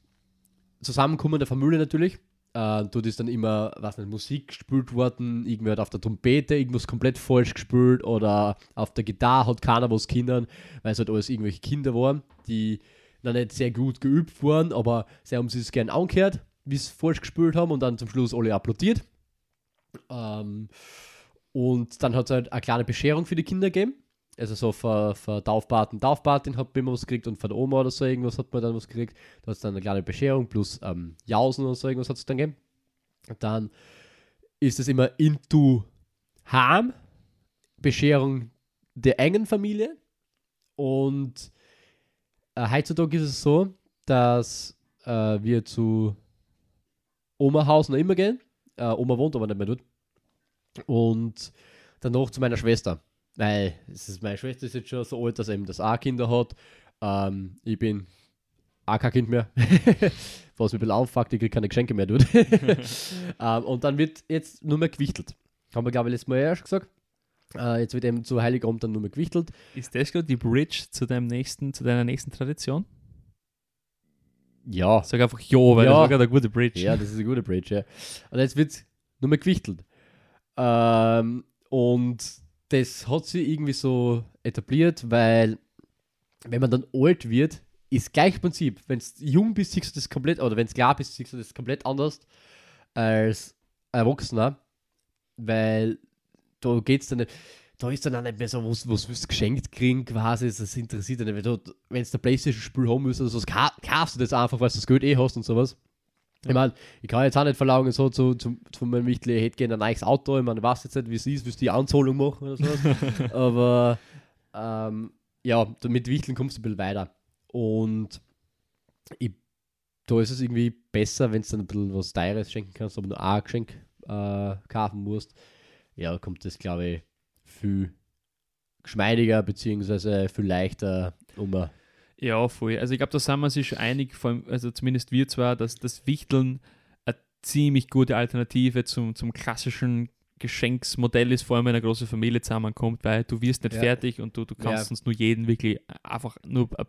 Zusammenkommen der Familie natürlich. Äh, dort ist dann immer, was nicht, Musik gespielt worden, irgendwer hat auf der Trompete irgendwas komplett falsch gespielt oder auf der Gitarre hat keiner was Kindern, weil es halt alles irgendwelche Kinder waren, die noch nicht sehr gut geübt waren, aber sie haben sich es gern angehört, wie sie falsch gespielt haben und dann zum Schluss alle applaudiert. Ähm, und dann hat es halt eine kleine Bescherung für die Kinder gegeben. Also so für, für Taufpaten, Taufpatin hat man was gekriegt und von der Oma oder so irgendwas hat man dann was gekriegt. Da hat es dann eine kleine Bescherung plus ähm, Jausen oder so irgendwas hat es dann gegeben. Dann ist es immer into Heim, Bescherung der engen Familie. Und äh, heutzutage ist es so, dass äh, wir zu Oma Haus noch immer gehen. Äh, Oma wohnt aber nicht mehr dort. Und danach zu meiner Schwester. Weil es ist, meine Schwester ist jetzt schon so alt, dass er eben das auch Kinder hat. Ähm, ich bin auch kein Kind mehr. Was mich ein bisschen auffuckt, ich kriege keine Geschenke mehr dort. ähm, und dann wird jetzt nur mehr gewichtelt. Haben wir, glaube ich, letztes Mal erst gesagt. Äh, jetzt wird eben zu Heiligabend dann nur mehr gewichtelt. Ist das gerade die Bridge zu deinem nächsten, zu deiner nächsten Tradition? Ja. Sag einfach ja, weil Ja. das war gerade eine gute Bridge. Ja, das ist eine gute Bridge, ja. Und jetzt wird nur mehr gewichtelt. Ähm, und das hat sich irgendwie so etabliert, weil wenn man dann alt wird, ist gleich Prinzip. Wenn du jung bist, siehst du das komplett, oder wenn du klar bist, siehst du das komplett anders als Erwachsener, weil da geht's dann nicht, da ist dann auch nicht mehr so, was, was willst du geschenkt kriegen quasi, das interessiert dich nicht, wenn du, wenn du ein Playstation-Spiel haben willst oder so, ka- kaufst du das einfach, weil du das Geld eh hast und sowas. Ich meine, ich kann jetzt auch nicht verlangen, so zu, zu, von meinem Wichtel, ich hätte gerne ein neues Auto, ich meine, ich weiß jetzt nicht, wie es ist, willst du die Anzahlung machen oder sowas. Aber ähm, ja, mit Wichteln kommst du ein bisschen weiter. Und ich, da ist es irgendwie besser, wenn du dann ein bisschen was Teures schenken kannst, aber nur ein Geschenk äh, kaufen musst. Ja, kommt das, glaube ich, viel geschmeidiger beziehungsweise viel leichter um. Ja, voll. Also ich glaube, da sind wir sich schon einig, vor allem, also zumindest wir zwar, dass das Wichteln eine ziemlich gute Alternative zum, zum klassischen Geschenksmodell ist, vor allem wenn eine große Familie zusammenkommt, weil du wirst nicht Ja. fertig und du, du kannst Ja. uns nur jeden wirklich einfach nur eine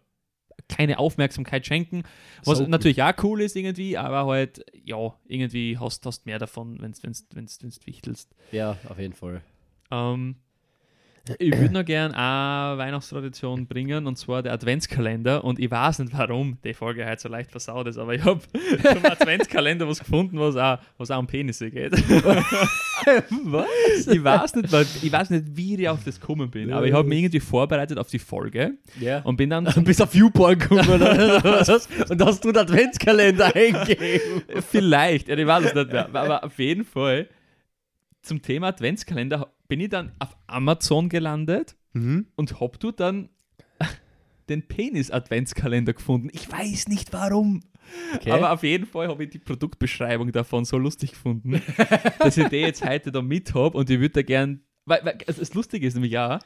keine Aufmerksamkeit schenken, was So cool. natürlich auch cool ist irgendwie, aber halt, ja, irgendwie hast du mehr davon, wenn du wenn's, wenn's, wenn's wichtelst. Ja, auf jeden Fall. Ähm, ich würde noch gern eine Weihnachtstradition bringen und zwar der Adventskalender. Und ich weiß nicht warum die Folge heute so leicht versaut ist, aber ich habe zum Adventskalender was gefunden, was auch, was auch um Penisse geht. Was? ich, weiß nicht, ich weiß nicht, wie ich auf das gekommen bin, aber ich habe mich irgendwie vorbereitet auf die Folge Ja. und bin dann Du bist auf Viewporn gekommen oder was? und hast du den Adventskalender eingegeben. Vielleicht, ja, ich weiß es nicht mehr, aber auf jeden Fall zum Thema Adventskalender bin ich dann auf Amazon gelandet Mhm. und hab du dann den Penis-Adventskalender gefunden. Ich weiß nicht warum. Okay. Aber auf jeden Fall habe ich die Produktbeschreibung davon so lustig gefunden, dass ich die jetzt heute da mit habe und ich würde da gern. Weil, weil also das Lustige ist nämlich ja,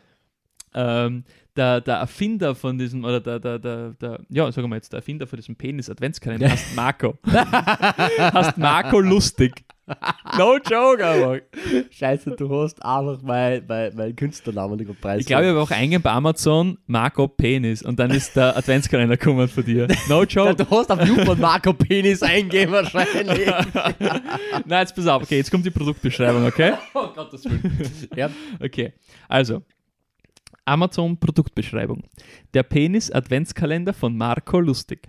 ähm, der, der Erfinder von diesem, oder der, der, der, der, ja, sagen wir jetzt, der Erfinder von diesem Penis-Adventskalender heißt Marco. heißt Marco Lustig. No joke, aber. Scheiße, du hast einfach mein, mein, mein Künstlernamen nicht Preis. Ich glaube, ich habe auch eingegeben bei Amazon Marco Penis und dann ist der Adventskalender gekommen von dir. No joke. du hast auf YouPorn Marco Penis eingeben wahrscheinlich. Nein, jetzt pass auf. Okay, jetzt kommt die Produktbeschreibung, okay? oh Gottes Willen. Ja. Okay, also. Amazon Produktbeschreibung. Der Penis Adventskalender von Marco Lustig.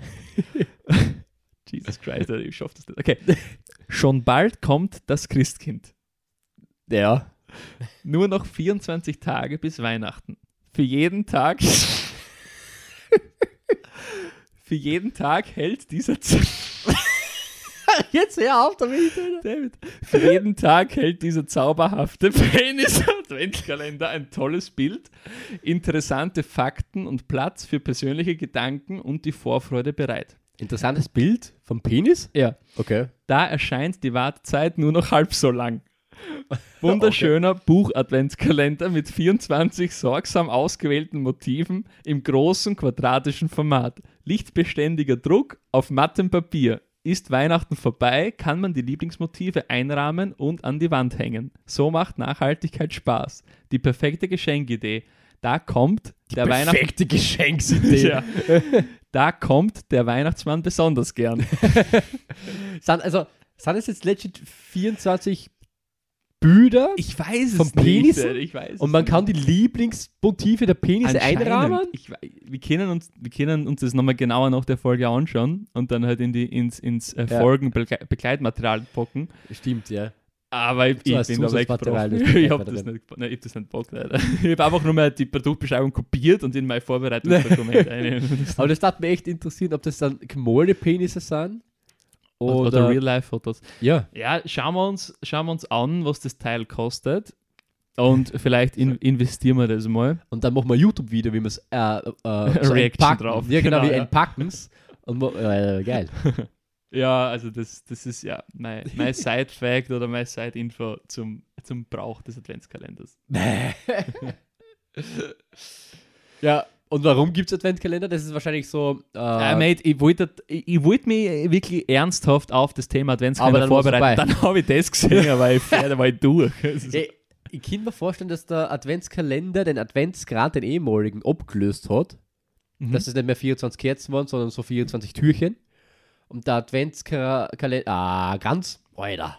Jesus Christ, ich schaff das nicht. Okay. Schon bald kommt das Christkind. Ja. Nur noch 24 Tage bis Weihnachten. Für jeden Tag. Für jeden Tag hält dieser Z Jetzt hör auf damit. Alter. David. Für jeden Tag hält dieser zauberhafte Penis-Adventskalender ein tolles Bild, interessante Fakten und Platz für persönliche Gedanken und die Vorfreude bereit. Interessantes Bild vom Penis? Ja. Okay. Da erscheint die Wartezeit nur noch halb so lang. Wunderschöner Buch-Adventskalender mit 24 sorgsam ausgewählten Motiven im großen quadratischen Format. Lichtbeständiger Druck auf mattem Papier. Ist Weihnachten vorbei, kann man die Lieblingsmotive einrahmen und an die Wand hängen. So macht Nachhaltigkeit Spaß. Die perfekte Geschenkidee. Da kommt der Weihnachts Perfekte Geschenksidee. Ja. Da kommt der Weihnachtsmann besonders gern. Sind, also, sind es jetzt legit 24 Bilder Ich weiß es Vom nicht. Penisen? Ich weiß und man nicht. kann die Lieblingsmotive der Penisse einrahmen? Ich, wir, können uns, wir können uns das nochmal genauer nach der Folge anschauen und dann halt in die, ins, ins äh, Ja. Folgenbegleitmaterial packen. Stimmt, ja. Aber ich, So ich bin da weggebrochen. Ich habe das, nicht- nein, ich hab das nicht Bock. Leider. Ich habe einfach nur mal die Produktbeschreibung kopiert und in mein Vorbereitungsdokument. Aber das darf mich echt interessieren, ob das dann gemalte Penisse sind. Oder, Oder, Real-Life-Fotos. ja. Ja, schauen wir, uns, schauen wir uns an, was das Teil kostet. Und vielleicht in, investieren wir das mal. Und dann machen wir ein YouTube-Video, wie wir es äh, äh, so Reaction drauf. Ja, genau, Genau, wir ja. entpacken es. Und äh, geil. Ja, also das, das ist ja mein, mein Side-Fact oder mein Side-Info zum, zum Brauch des Adventskalenders. ja, und warum gibt es Adventskalender? Das ist wahrscheinlich so. Äh, Äh, mate, ich wollte ich, wollt mich wirklich ernsthaft auf das Thema Adventskalender dann vorbereiten. Dann habe ich das gesehen, aber ich fährt mal durch. Ich, ich kann mir vorstellen, dass der Adventskalender den Adventsgrad, den ehemaligen, abgelöst hat. Mhm. Dass es nicht mehr 24 Kerzen waren, sondern so 24 Türchen. Und der Adventskalender, ah, ganz, Alter,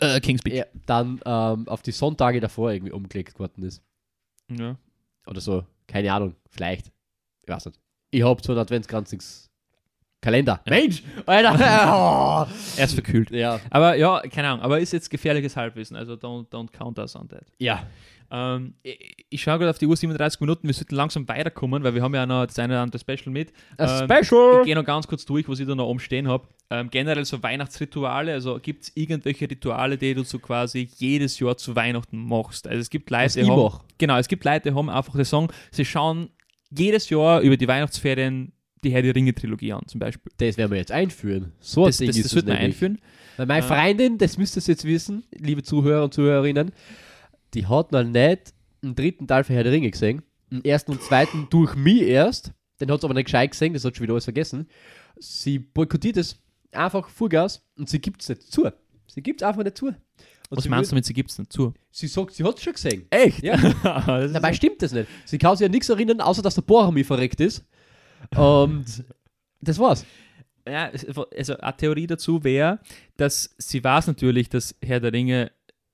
äh, King's Speech. ja, dann ähm, auf die Sonntage davor irgendwie umgelegt worden ist. Ja. Oder so, keine Ahnung, vielleicht. Ich weiß nicht. Ich hab so einen Adventskranzings Kalender. Mensch, Alter. Er ist verkühlt. Ja. Aber ja, keine Ahnung, aber ist jetzt gefährliches Halbwissen, also don't, don't count us on that. Ja. Ähm, ich, ich schaue gerade auf die Uhr 37 Minuten, wir sollten langsam weiterkommen, weil wir haben ja noch das eine oder andere Special mit. A Ähm, Special. Ich gehe noch ganz kurz durch, was ich da noch oben stehen habe. Ähm, generell so Weihnachtsrituale, also gibt es irgendwelche Rituale, die du so quasi jedes Jahr zu Weihnachten machst? Also es gibt Leute, die haben, genau, es gibt Leute, die haben einfach den Song, sie schauen jedes Jahr über die Weihnachtsferien die Herr der Ringe Trilogie an, zum Beispiel. Das werden wir jetzt einführen. So Das, das, ist das es wird man einführen. Weil meine Äh. Freundin, das müsst ihr jetzt wissen, liebe Zuhörer und Zuhörerinnen, die hat noch nicht den dritten Teil für Herr der Ringe gesehen. Den ersten und zweiten durch mich erst. Den hat sie aber nicht gescheit gesehen, das hat schon wieder alles vergessen. Sie boykottiert es einfach Vollgas und sie gibt es nicht zu. Sie gibt es einfach nicht zu. Und Was meinst du damit, sie gibt es nicht zu? Sie sagt, sie hat es schon gesehen. Echt? Ja. Dabei stimmt das nicht. Sie kann sich an nichts erinnern, außer dass der Boromir verreckt ist. Und das war's. ja, es- also eine Theorie dazu wäre, dass sie weiß natürlich, dass Herr der Ringe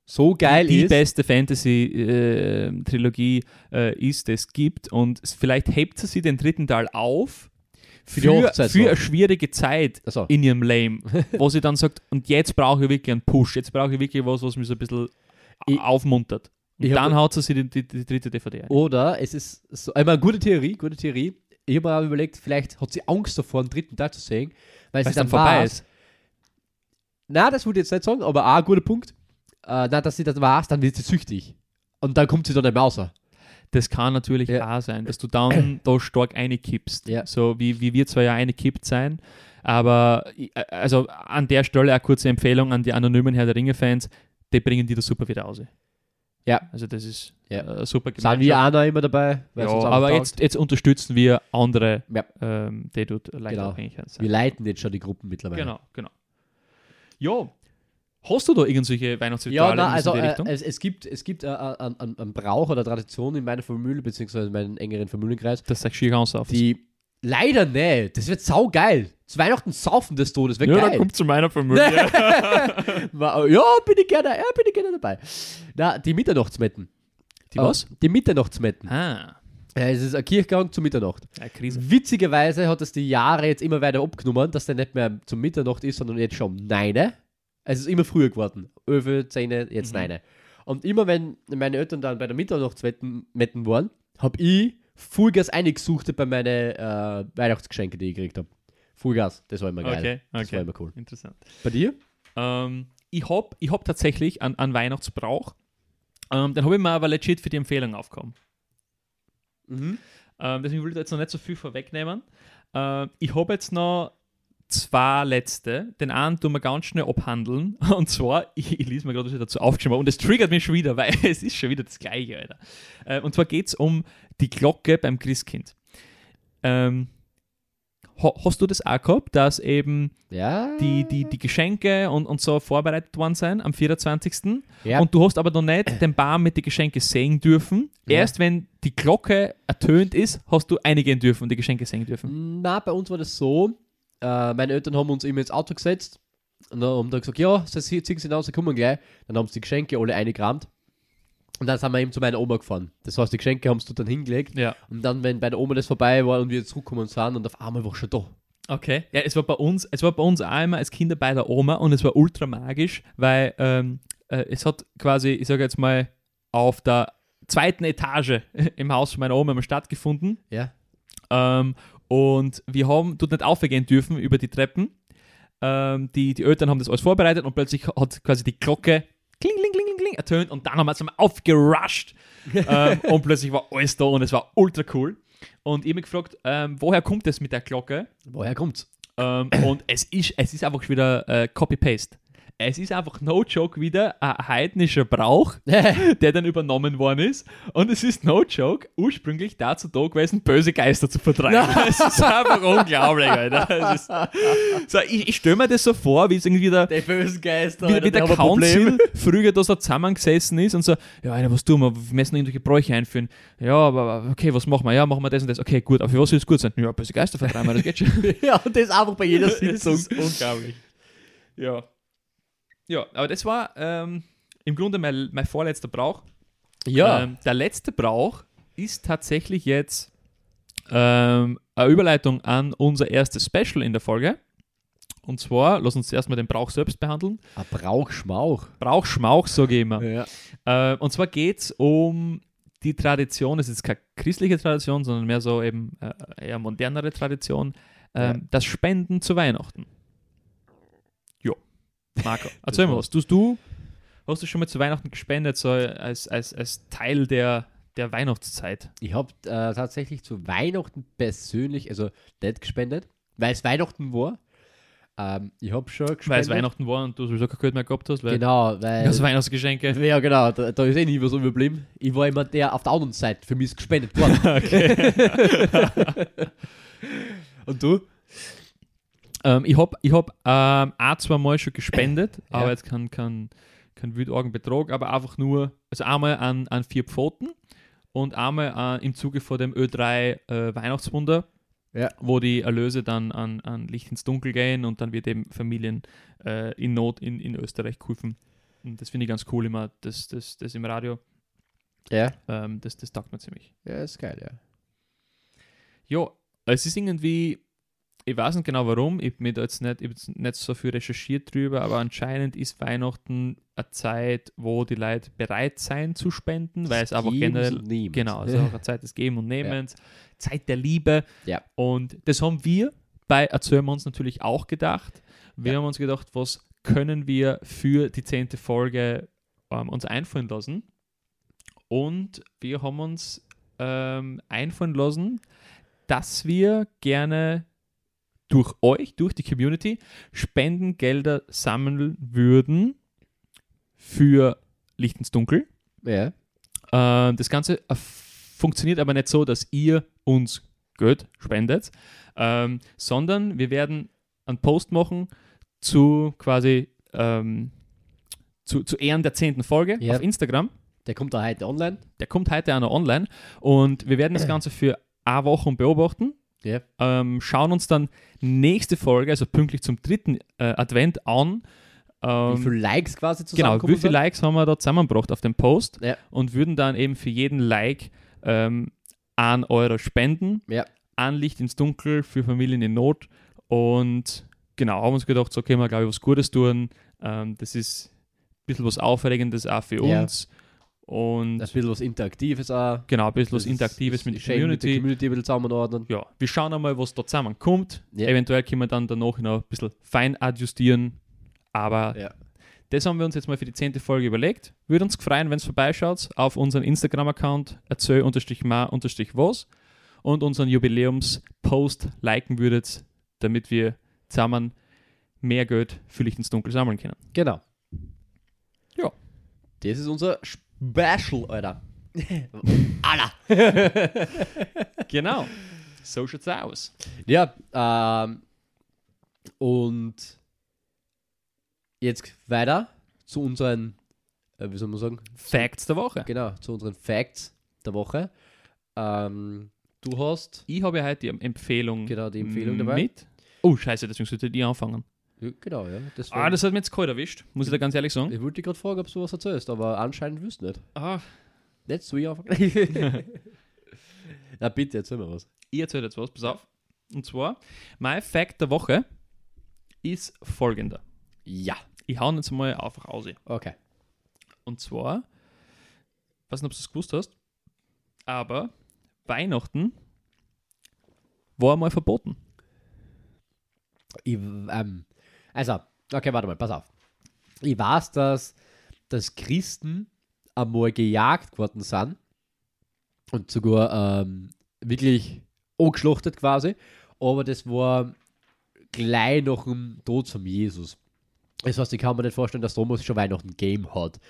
So geil die ist. beste Fantasy-Trilogie äh, ist, die es gibt. Und vielleicht hebt sie den dritten Teil auf Für die für, Hochzeit für noch. eine schwierige Zeit Also, in ihrem Leben, wo sie dann sagt, und jetzt brauche ich wirklich einen Push, jetzt brauche ich wirklich was, was mich so ein bisschen Ich- aufmuntert. Und dann haut sie sich die, die, die dritte DVD ein. Oder es ist so, einmal gute Theorie, gute Theorie. Ich habe mir auch überlegt, vielleicht hat sie Angst davor, einen dritten Teil zu sehen, weil Weil sie es dann dann vorbei weiß, ist. Na, das würde ich jetzt nicht sagen, aber auch ein guter Punkt. Äh, na, dass sie das weiß, dann wird sie süchtig. Und dann kommt sie dann nicht mehr raus. Das kann natürlich Ja. auch sein, dass du dann da stark einkippst. Ja. So wie, wie wir zwar ja eingekippt sein, aber ich- also an der Stelle eine kurze Empfehlung an die anonymen Herr der Ringe-Fans, die bringen die da super wieder raus. Ja. Also das ist Ja. äh, super Sind wir auch noch immer dabei? Ja, aber taugt. jetzt, jetzt unterstützen wir andere, Ja. ähm, die dort leicht Genau. abhängig Wir sind. leiten jetzt schon die Gruppen mittlerweile. Genau, genau. Jo, Hast du da irgendwelche Weihnachtsrituale Ja, na, in also äh, es, es gibt, es gibt äh, einen, einen, einen Brauch oder Tradition in meiner Familie, beziehungsweise in meinem engeren Familienkreis, das sagst du ganz auf. die leider nicht. Das wird saugeil. Zu Weihnachten saufen das Tod, das wird ja, geil. dann kommt zu meiner Familie. Ja, bin ich gerne, ja, bin ich gerne dabei. Na, die Mitternachtsmetten. Die was? Die Mitternachtsmetten. ah, Ja, es ist ein Kirchgang zur Mitternacht. ja. Witzigerweise hat es die Jahre jetzt immer weiter abgenommen, dass der nicht mehr zum Mitternacht ist, sondern jetzt schon um 9. Es ist immer früher geworden. 11, 10, jetzt Mhm. 9. Und immer wenn meine Eltern dann bei der Mitternachtsmetten Metten waren, habe ich Vollgas eingesucht bei meinen äh, Weihnachtsgeschenke, die ich gekriegt habe. Vollgas, das war immer geil. Okay, Das war okay. immer cool. Interessant. Bei dir? Ähm, ich habe ich hab tatsächlich einen, einen Weihnachtsbrauch. Ähm, dann habe ich mir aber legit für die Empfehlung aufgekommen. Mhm. Ähm, deswegen will ich jetzt noch nicht so viel vorwegnehmen. Ähm, ich habe jetzt noch zwei letzte. Den einen tun wir ganz schnell abhandeln. Und zwar, ich, ich lese mir gerade, was ich dazu aufgeschrieben habe. Und es triggert mich schon wieder, weil es ist schon wieder das Gleiche, Alter. Äh, und zwar geht es um die Glocke beim Christkind. Ähm, ha- hast du das auch gehabt, dass eben Ja. die, die, die Geschenke und, und so vorbereitet worden sein am 24. Ja. Und du hast aber noch nicht den Baum mit den Geschenken sehen dürfen. Ja. Erst wenn die Glocke ertönt ist, hast du eingehen dürfen und die Geschenke sehen dürfen. Na, bei uns war das so. Äh, meine Eltern haben uns immer ins Auto gesetzt und dann haben dann gesagt, ja, sie ziehen sie hinaus, sie kommen gleich. Dann haben sie die Geschenke alle eingerammt. Und dann sind wir eben zu meiner Oma gefahren. Das heißt, die Geschenke haben sie dann hingelegt. Ja. Und dann, wenn bei der Oma das vorbei war und wir zurückkommen sind und auf einmal war schon da. Okay. Ja, es war bei uns, es war bei uns auch immer als Kinder bei der Oma und es war ultra magisch, weil ähm, äh, es hat quasi, ich sage jetzt mal, auf der zweiten Etage im Haus von meiner Oma immer stattgefunden. Ja. Ähm, und wir haben dort nicht aufgehen dürfen über die Treppen. Ähm, die, die Eltern haben das alles vorbereitet und plötzlich hat quasi die Glocke kling, kling, kling, kling, ertönt und dann haben wir es aufgerusht ähm, und plötzlich war alles da und es war ultra cool. Und ich habe mich gefragt, ähm, woher kommt das mit der Glocke? Woher kommt's? Ähm, und es ist, es ist einfach wieder äh, Copy-Paste. Es ist einfach no joke wieder ein heidnischer Brauch, der dann übernommen worden ist. Und es ist no joke ursprünglich dazu da gewesen, böse Geister zu vertreiben. Es ist einfach unglaublich, Alter. Ist, so, ich ich stelle mir das so vor, wie es irgendwie der, Der böse Geister. wie, wie der Council früher da so zusammengesessen ist und so, ja, Alter, was tun wir? Wir müssen irgendwelche Bräuche einführen. Ja, aber okay, was machen wir? Ja, machen wir das und das. Okay, gut, aber für was soll es gut sein? Ja, böse Geister vertreiben, das geht schon. ja, und das einfach bei jeder Sitzung. unglaublich. Ja. Ja, aber das war ähm, im Grunde mein, mein vorletzter Brauch. Ja. Ähm, der letzte Brauch ist tatsächlich jetzt ähm, eine Überleitung an unser erstes Special in der Folge. Und zwar, lass uns zuerst mal den Brauch selbst behandeln. Ein Brauchschmauch. Brauch, Schmauch, sage ich immer. Ja. Äh, und zwar geht es um die Tradition, es ist keine christliche Tradition, sondern mehr so eben äh, eher modernere Tradition, ähm, Ja. das Spenden zu Weihnachten. Marco, erzähl mal was. Tust du, hast du schon mal zu Weihnachten gespendet, so als, als, als Teil der, der Weihnachtszeit? Ich habe äh, tatsächlich zu Weihnachten persönlich, also nicht gespendet, weil es Weihnachten war. Ähm, ich habe schon gespendet. Weil es Weihnachten war und du sowieso kein Geld mehr gehabt hast, weil Genau, weil. das Weihnachtsgeschenke. ja, genau, da, da ist eh nie was überblieben. Ich war immer der auf der anderen Seite für mich gespendet worden. Und du? Ähm, ich habe ich hab, ähm, auch zwei Mal schon gespendet, Ja. aber jetzt kein, kein, kein Wütorgenbetrag, aber einfach nur, also einmal an, an vier Pfoten und einmal äh, im Zuge von dem Ö3 äh, Weihnachtswunder, Ja. wo die Erlöse dann an, an Licht ins Dunkel gehen und dann wird eben Familien äh, in Not in, in Österreich geholfen. Und das finde ich ganz cool immer, das, das, das im Radio, Ja. ähm, das, das taugt mir ziemlich. Ja, ist geil, ja. Ja, es ist irgendwie, ich weiß nicht genau warum, ich da jetzt nicht, ich hab nicht so viel recherchiert drüber, aber anscheinend ist Weihnachten eine Zeit, wo die Leute bereit sein zu spenden, weil es einfach Gebens generell, genau, es ist auch eine Zeit des Geben und Nehmens, Zeit der Liebe. Ja. Und das haben wir bei Erzählen wir uns natürlich auch gedacht. Wir Ja. haben uns gedacht, was können wir für die zehnte Folge ähm, uns einfallen lassen? Und wir haben uns ähm, einfallen lassen, dass wir gerne durch euch, durch die Community, Spendengelder sammeln würden für Licht ins Dunkel. Ja. Ähm, das Ganze äh, funktioniert aber nicht so, dass ihr uns Geld spendet, ähm, sondern wir werden einen Post machen zu quasi ähm, zu, zu Ehren der zehnten Folge Ja. auf Instagram. Der kommt da heute online. Der kommt heute auch noch online und wir werden das Ganze für eine Woche beobachten. Ja. Ähm, schauen uns dann nächste Folge, also pünktlich zum dritten äh, Advent an. Ähm, Wie viele Likes quasi genau, zusammenkommen wie viele. Likes haben wir da zusammengebracht auf dem Post Ja. und würden dann eben für jeden Like ähm, an eure spenden, Ja. an Licht ins Dunkel für Familien in Not und genau, haben uns gedacht, so können wir, glaube ich, was Gutes tun. Ähm, das ist ein bisschen was Aufregendes auch für Ja. Und Ein bisschen was Interaktives auch. genau, ein bisschen was Das ist- Interaktives mit der schön Mit der Community. Community bisschen zusammenordnen. Ja, wir schauen einmal, was da zusammenkommt. Ja. Eventuell können wir dann danach noch ein bisschen fein adjustieren. Aber Ja. das haben wir uns jetzt mal für die zehnte Folge überlegt. Würde uns freuen, wenn es vorbeischaut auf unseren Instagram-Account erzähl-ma-was und unseren Jubiläums-Post liken würdet, damit wir zusammen mehr Geld für Licht ins Dunkel sammeln können. Genau. Ja. Das ist unser Special, Alter. Alter. Genau. so schaut's aus. Ja, ähm, und jetzt weiter zu unseren, äh, wie soll man sagen, Facts der Woche. genau, zu unseren Facts der Woche. Ähm, du hast, Ich habe ja heute die Empfehlung, Genau, die Empfehlung dabei. mit. Oh, scheiße, deswegen sollte ich anfangen. Ja, genau, ja, das Ah, das hat mir jetzt kalt erwischt, muss ich da ganz ehrlich sagen. ich wollte dich gerade fragen, ob du was erzählst, aber anscheinend du nicht. Ah, Nicht so anfangen. Na bitte, erzähl mal was. ich erzähle jetzt was, pass auf. Und zwar, mein Fact der Woche ist folgender. Ja. Ich hau jetzt mal einfach aus. Okay. Und zwar, weiß nicht, ob du es gewusst hast, aber Weihnachten war mal verboten. Ich, ähm, also, okay, warte mal, pass auf. Ich weiß, dass, dass Christen einmal gejagt worden sind und sogar ähm, wirklich angeschlachtet quasi, aber das war gleich nach dem Tod von Jesus. Das heißt, ich kann mir nicht vorstellen, dass damals schon Weihnachten Game hat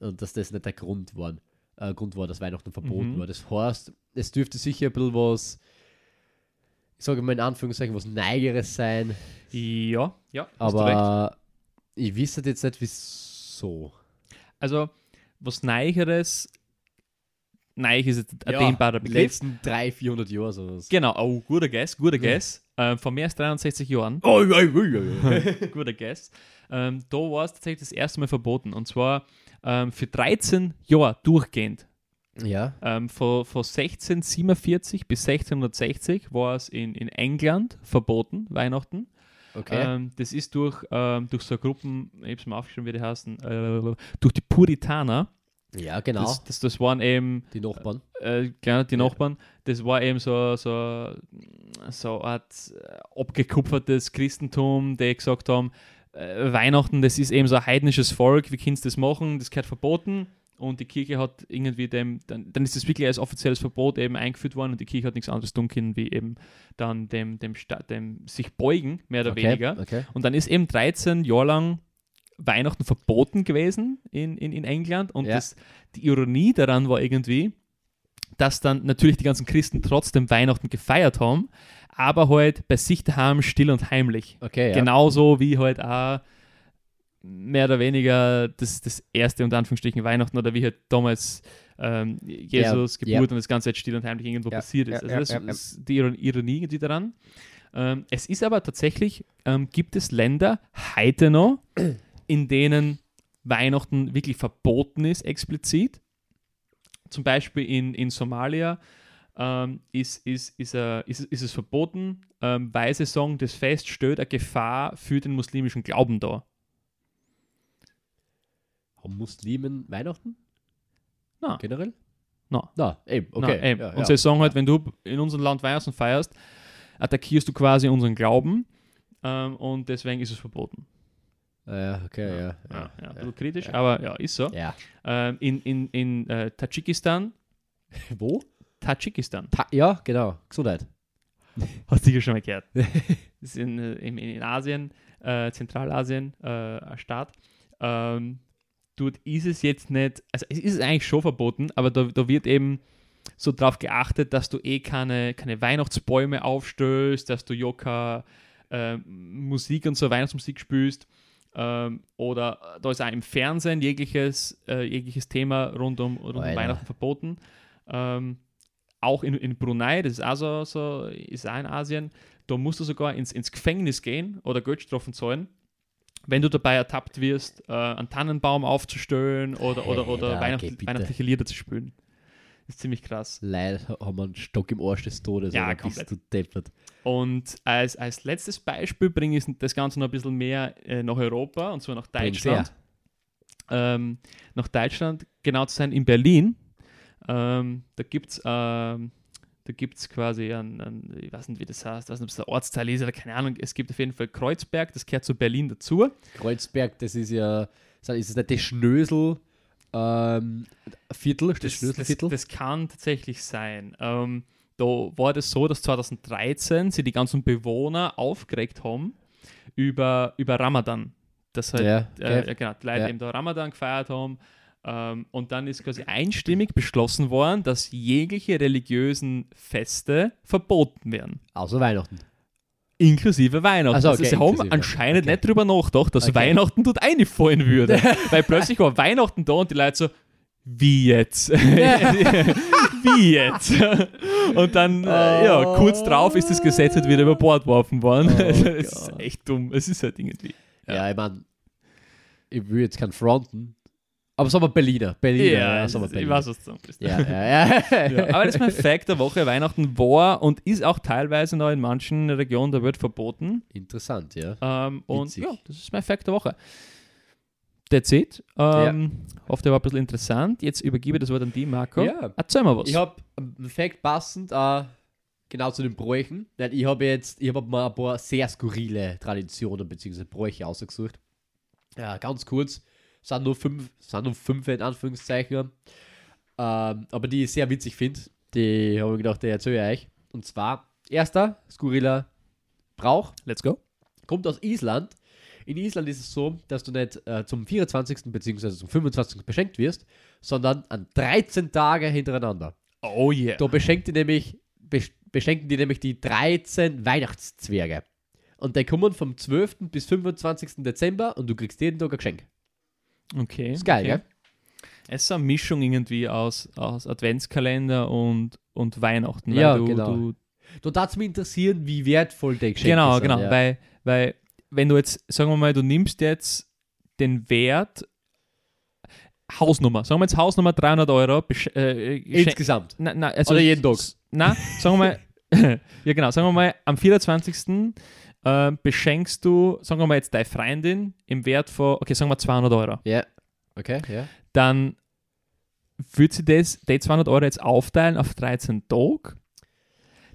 und dass das nicht der Grund war, äh, Grund war dass Weihnachten verboten Mhm. war. Das heißt, es dürfte sicher ein bisschen was, ich sage mal in Anführungszeichen, was Neigeres sein, Ja, ja, aber ich wüsste jetzt nicht, wieso. Also, was Neicheres, Neich ist jetzt ein Ja, dehnbarer Die Begriff. letzten 300, 400 Jahre sowas. Genau, oh, guter Guess, guter Guess. Ähm, vor mehr als 63 Jahren. Oh, guter Guess. Ähm, da war es tatsächlich das erste Mal verboten. Und zwar ähm, für 13 Jahre durchgehend. Ja, Ähm, von, von 1647 bis 1660 war es in, in England verboten, Weihnachten. okay. Ähm, das ist durch, ähm, durch so Gruppen, ich habe es mal aufgeschrieben, wie die heißen, äh, durch die Puritaner. ja, genau. Das, das, das waren eben die Nachbarn. äh, genau, die Ja. Nachbarn, das war eben so, so, so eine Art äh, abgekupfertes Christentum, die gesagt haben, äh, Weihnachten, das ist eben so ein heidnisches Volk, wie kannst du das machen, das gehört verboten. Und die Kirche hat irgendwie dem, dann, dann ist das wirklich als offizielles Verbot eben eingeführt worden und die Kirche hat nichts anderes tun können, wie eben dann dem, dem, Sta- dem sich beugen, mehr oder okay. weniger. Okay. Und dann ist eben 13 Jahre lang Weihnachten verboten gewesen in, in, in England. Und Ja. das, die Ironie daran war irgendwie, dass dann natürlich die ganzen Christen trotzdem Weihnachten gefeiert haben, aber halt bei sich daheim still und heimlich. Okay, ja. Genauso wie halt auch mehr oder weniger das, das erste unter Anführungsstrichen Weihnachten oder wie halt damals ähm, Jesus Ja, Geburt und das Ganze halt still und heimlich irgendwo Ja, passiert ist. ja, Also ja, das ja, ja. ist die Iron- Ironie irgendwie daran. Ähm, es ist aber tatsächlich, ähm, gibt es Länder heute noch, in denen Weihnachten wirklich verboten ist, explizit. Zum Beispiel in, in Somalia ähm, ist, ist, ist, äh, ist, ist es verboten, ähm, weil sie sagen, das Fest stellt eine Gefahr für den muslimischen Glauben dar. Haben Muslimen Weihnachten? Na. Generell? Na. Na, eben, okay. eben. ja, Und ja. sie sagen halt, wenn du in unserem Land Weihnachten feierst, attackierst du quasi unseren Glauben ähm, und deswegen ist es verboten. Ja, okay, ja. Ja, Ja, ja, bisschen kritisch, aber ja, ist so. ja. Ähm, in in, in äh, Tadschikistan, Wo? Tadschikistan, Ta ja, genau. Gesundheit. hast du sicher schon mal gehört. ist in, äh, in, in Asien, äh, Zentralasien, äh, ein Staat. Ähm, dort ist es jetzt nicht, also es ist eigentlich schon verboten, aber da, da wird eben so drauf geachtet, dass du eh keine, keine Weihnachtsbäume aufstößt, dass du keine äh, Musik und so Weihnachtsmusik spielst. Ähm, oder da ist auch im Fernsehen jegliches, äh, jegliches Thema rund um, rund um. Weihnachten verboten. Ähm, auch in, in Brunei, das ist auch so, so, ist auch in Asien, da musst du sogar ins, ins Gefängnis gehen oder Geldstrafen zahlen, wenn du dabei ertappt wirst, äh, einen Tannenbaum aufzustellen oder, oder, oder Alter, Weihnacht, geh bitte. weihnachtliche Lieder zu spielen. Das ist ziemlich krass. Leider haben wir einen Stock im Arsch des Todes. Ja, komplett. bist du deppert. Und als, als letztes Beispiel bringe ich das Ganze noch ein bisschen mehr äh, nach Europa und zwar nach Deutschland. Ähm, nach Deutschland, genau zu sein, in Berlin. Ähm, da gibt es ähm, da gibt's quasi ein, ein, ich weiß nicht, wie das heißt, ich weiß nicht, ob es ein Ortsteil ist oder keine Ahnung. Es gibt auf jeden Fall Kreuzberg, das gehört zu Berlin dazu. Kreuzberg, das ist ja, ist es nicht das Schnösel ähm, Viertel, das, Das, das, Schnöselviertel? das kann tatsächlich sein. Ähm, da war das so, dass 2013 sie die ganzen Bewohner aufgeregt haben über, über Ramadan. Das halt, Ja, äh, ja, genau, die Leute Ja. eben da Ramadan gefeiert haben. Ähm, und dann ist quasi einstimmig beschlossen worden, dass jegliche religiösen Feste verboten werden. Außer Weihnachten. Inklusive Weihnachten. Ach so, also okay, sie haben anscheinend Okay. nicht drüber nachgedacht, dass Okay. Weihnachten dort einfallen würde. Weil plötzlich war Weihnachten da und die Leute so, wie jetzt? wie jetzt? Und dann, äh, ja, kurz drauf ist das Gesetz halt wieder über Bord geworfen worden. Oh es ist echt dumm. Es ist halt irgendwie. Ja, Ja. ich meine, ich will jetzt keinen fronten, aber sagen wir Berliner. Berliner, ja, sagen wir ich Berliner. weiß, was du willst. Ja, ja, ja. Ja, aber das ist mein Fact der Woche. Weihnachten war und ist auch teilweise noch in manchen Regionen der Welt verboten. Interessant, ja. Ähm, und Witzig. ja, das ist mein Fact der Woche. That's it. Ähm, Hoffe, der war ein bisschen interessant. Jetzt übergebe ich das Wort an die, Marco. Ja. Erzähl mal was. Ich habe einen Fact passend äh, genau zu den Bräuchen. Weil ich habe jetzt, ich habe mal ein paar sehr skurrile Traditionen bzw. Bräuche ausgesucht. Ja, ganz kurz. Sind nur fünf, sind nur fünf in Anführungszeichen. Ähm, aber die ich sehr witzig finde. Die habe ich gedacht, die erzähle ich euch. Und zwar, erster skurriler Brauch Let's go. kommt aus Island. In Island ist es so, dass du nicht äh, zum 24. bzw. zum 25. beschenkt wirst, sondern an 13 Tage hintereinander. Oh yeah. Da beschenkt die nämlich, besch beschenken die nämlich die 13 Weihnachtszwerge. Und die kommen vom 12. bis 25. Dezember und du kriegst jeden Tag ein Geschenk. Okay. Ist geil, okay. gell? Es ist eine Mischung irgendwie aus, aus Adventskalender und, und Weihnachten. Ja, weil du, genau. Du, Da darf es mich interessieren, wie wertvoll die Geschenke genau, sind. genau. Ja. Weil, weil, wenn du jetzt, sagen wir mal, du nimmst jetzt den Wert, Hausnummer, sagen wir jetzt Hausnummer 300 Euro, äh, Geschenk- Insgesamt. Na, na, also, Oder jeden Tag. Na, sagen wir mal, ja genau, sagen wir mal, am 24. Äh, beschenkst du, sagen wir mal jetzt deine Freundin im Wert von, okay, sagen wir 200 Euro. Ja. Okay, ja. Dann würde sie das, die 200 Euro jetzt aufteilen auf 13 Tage.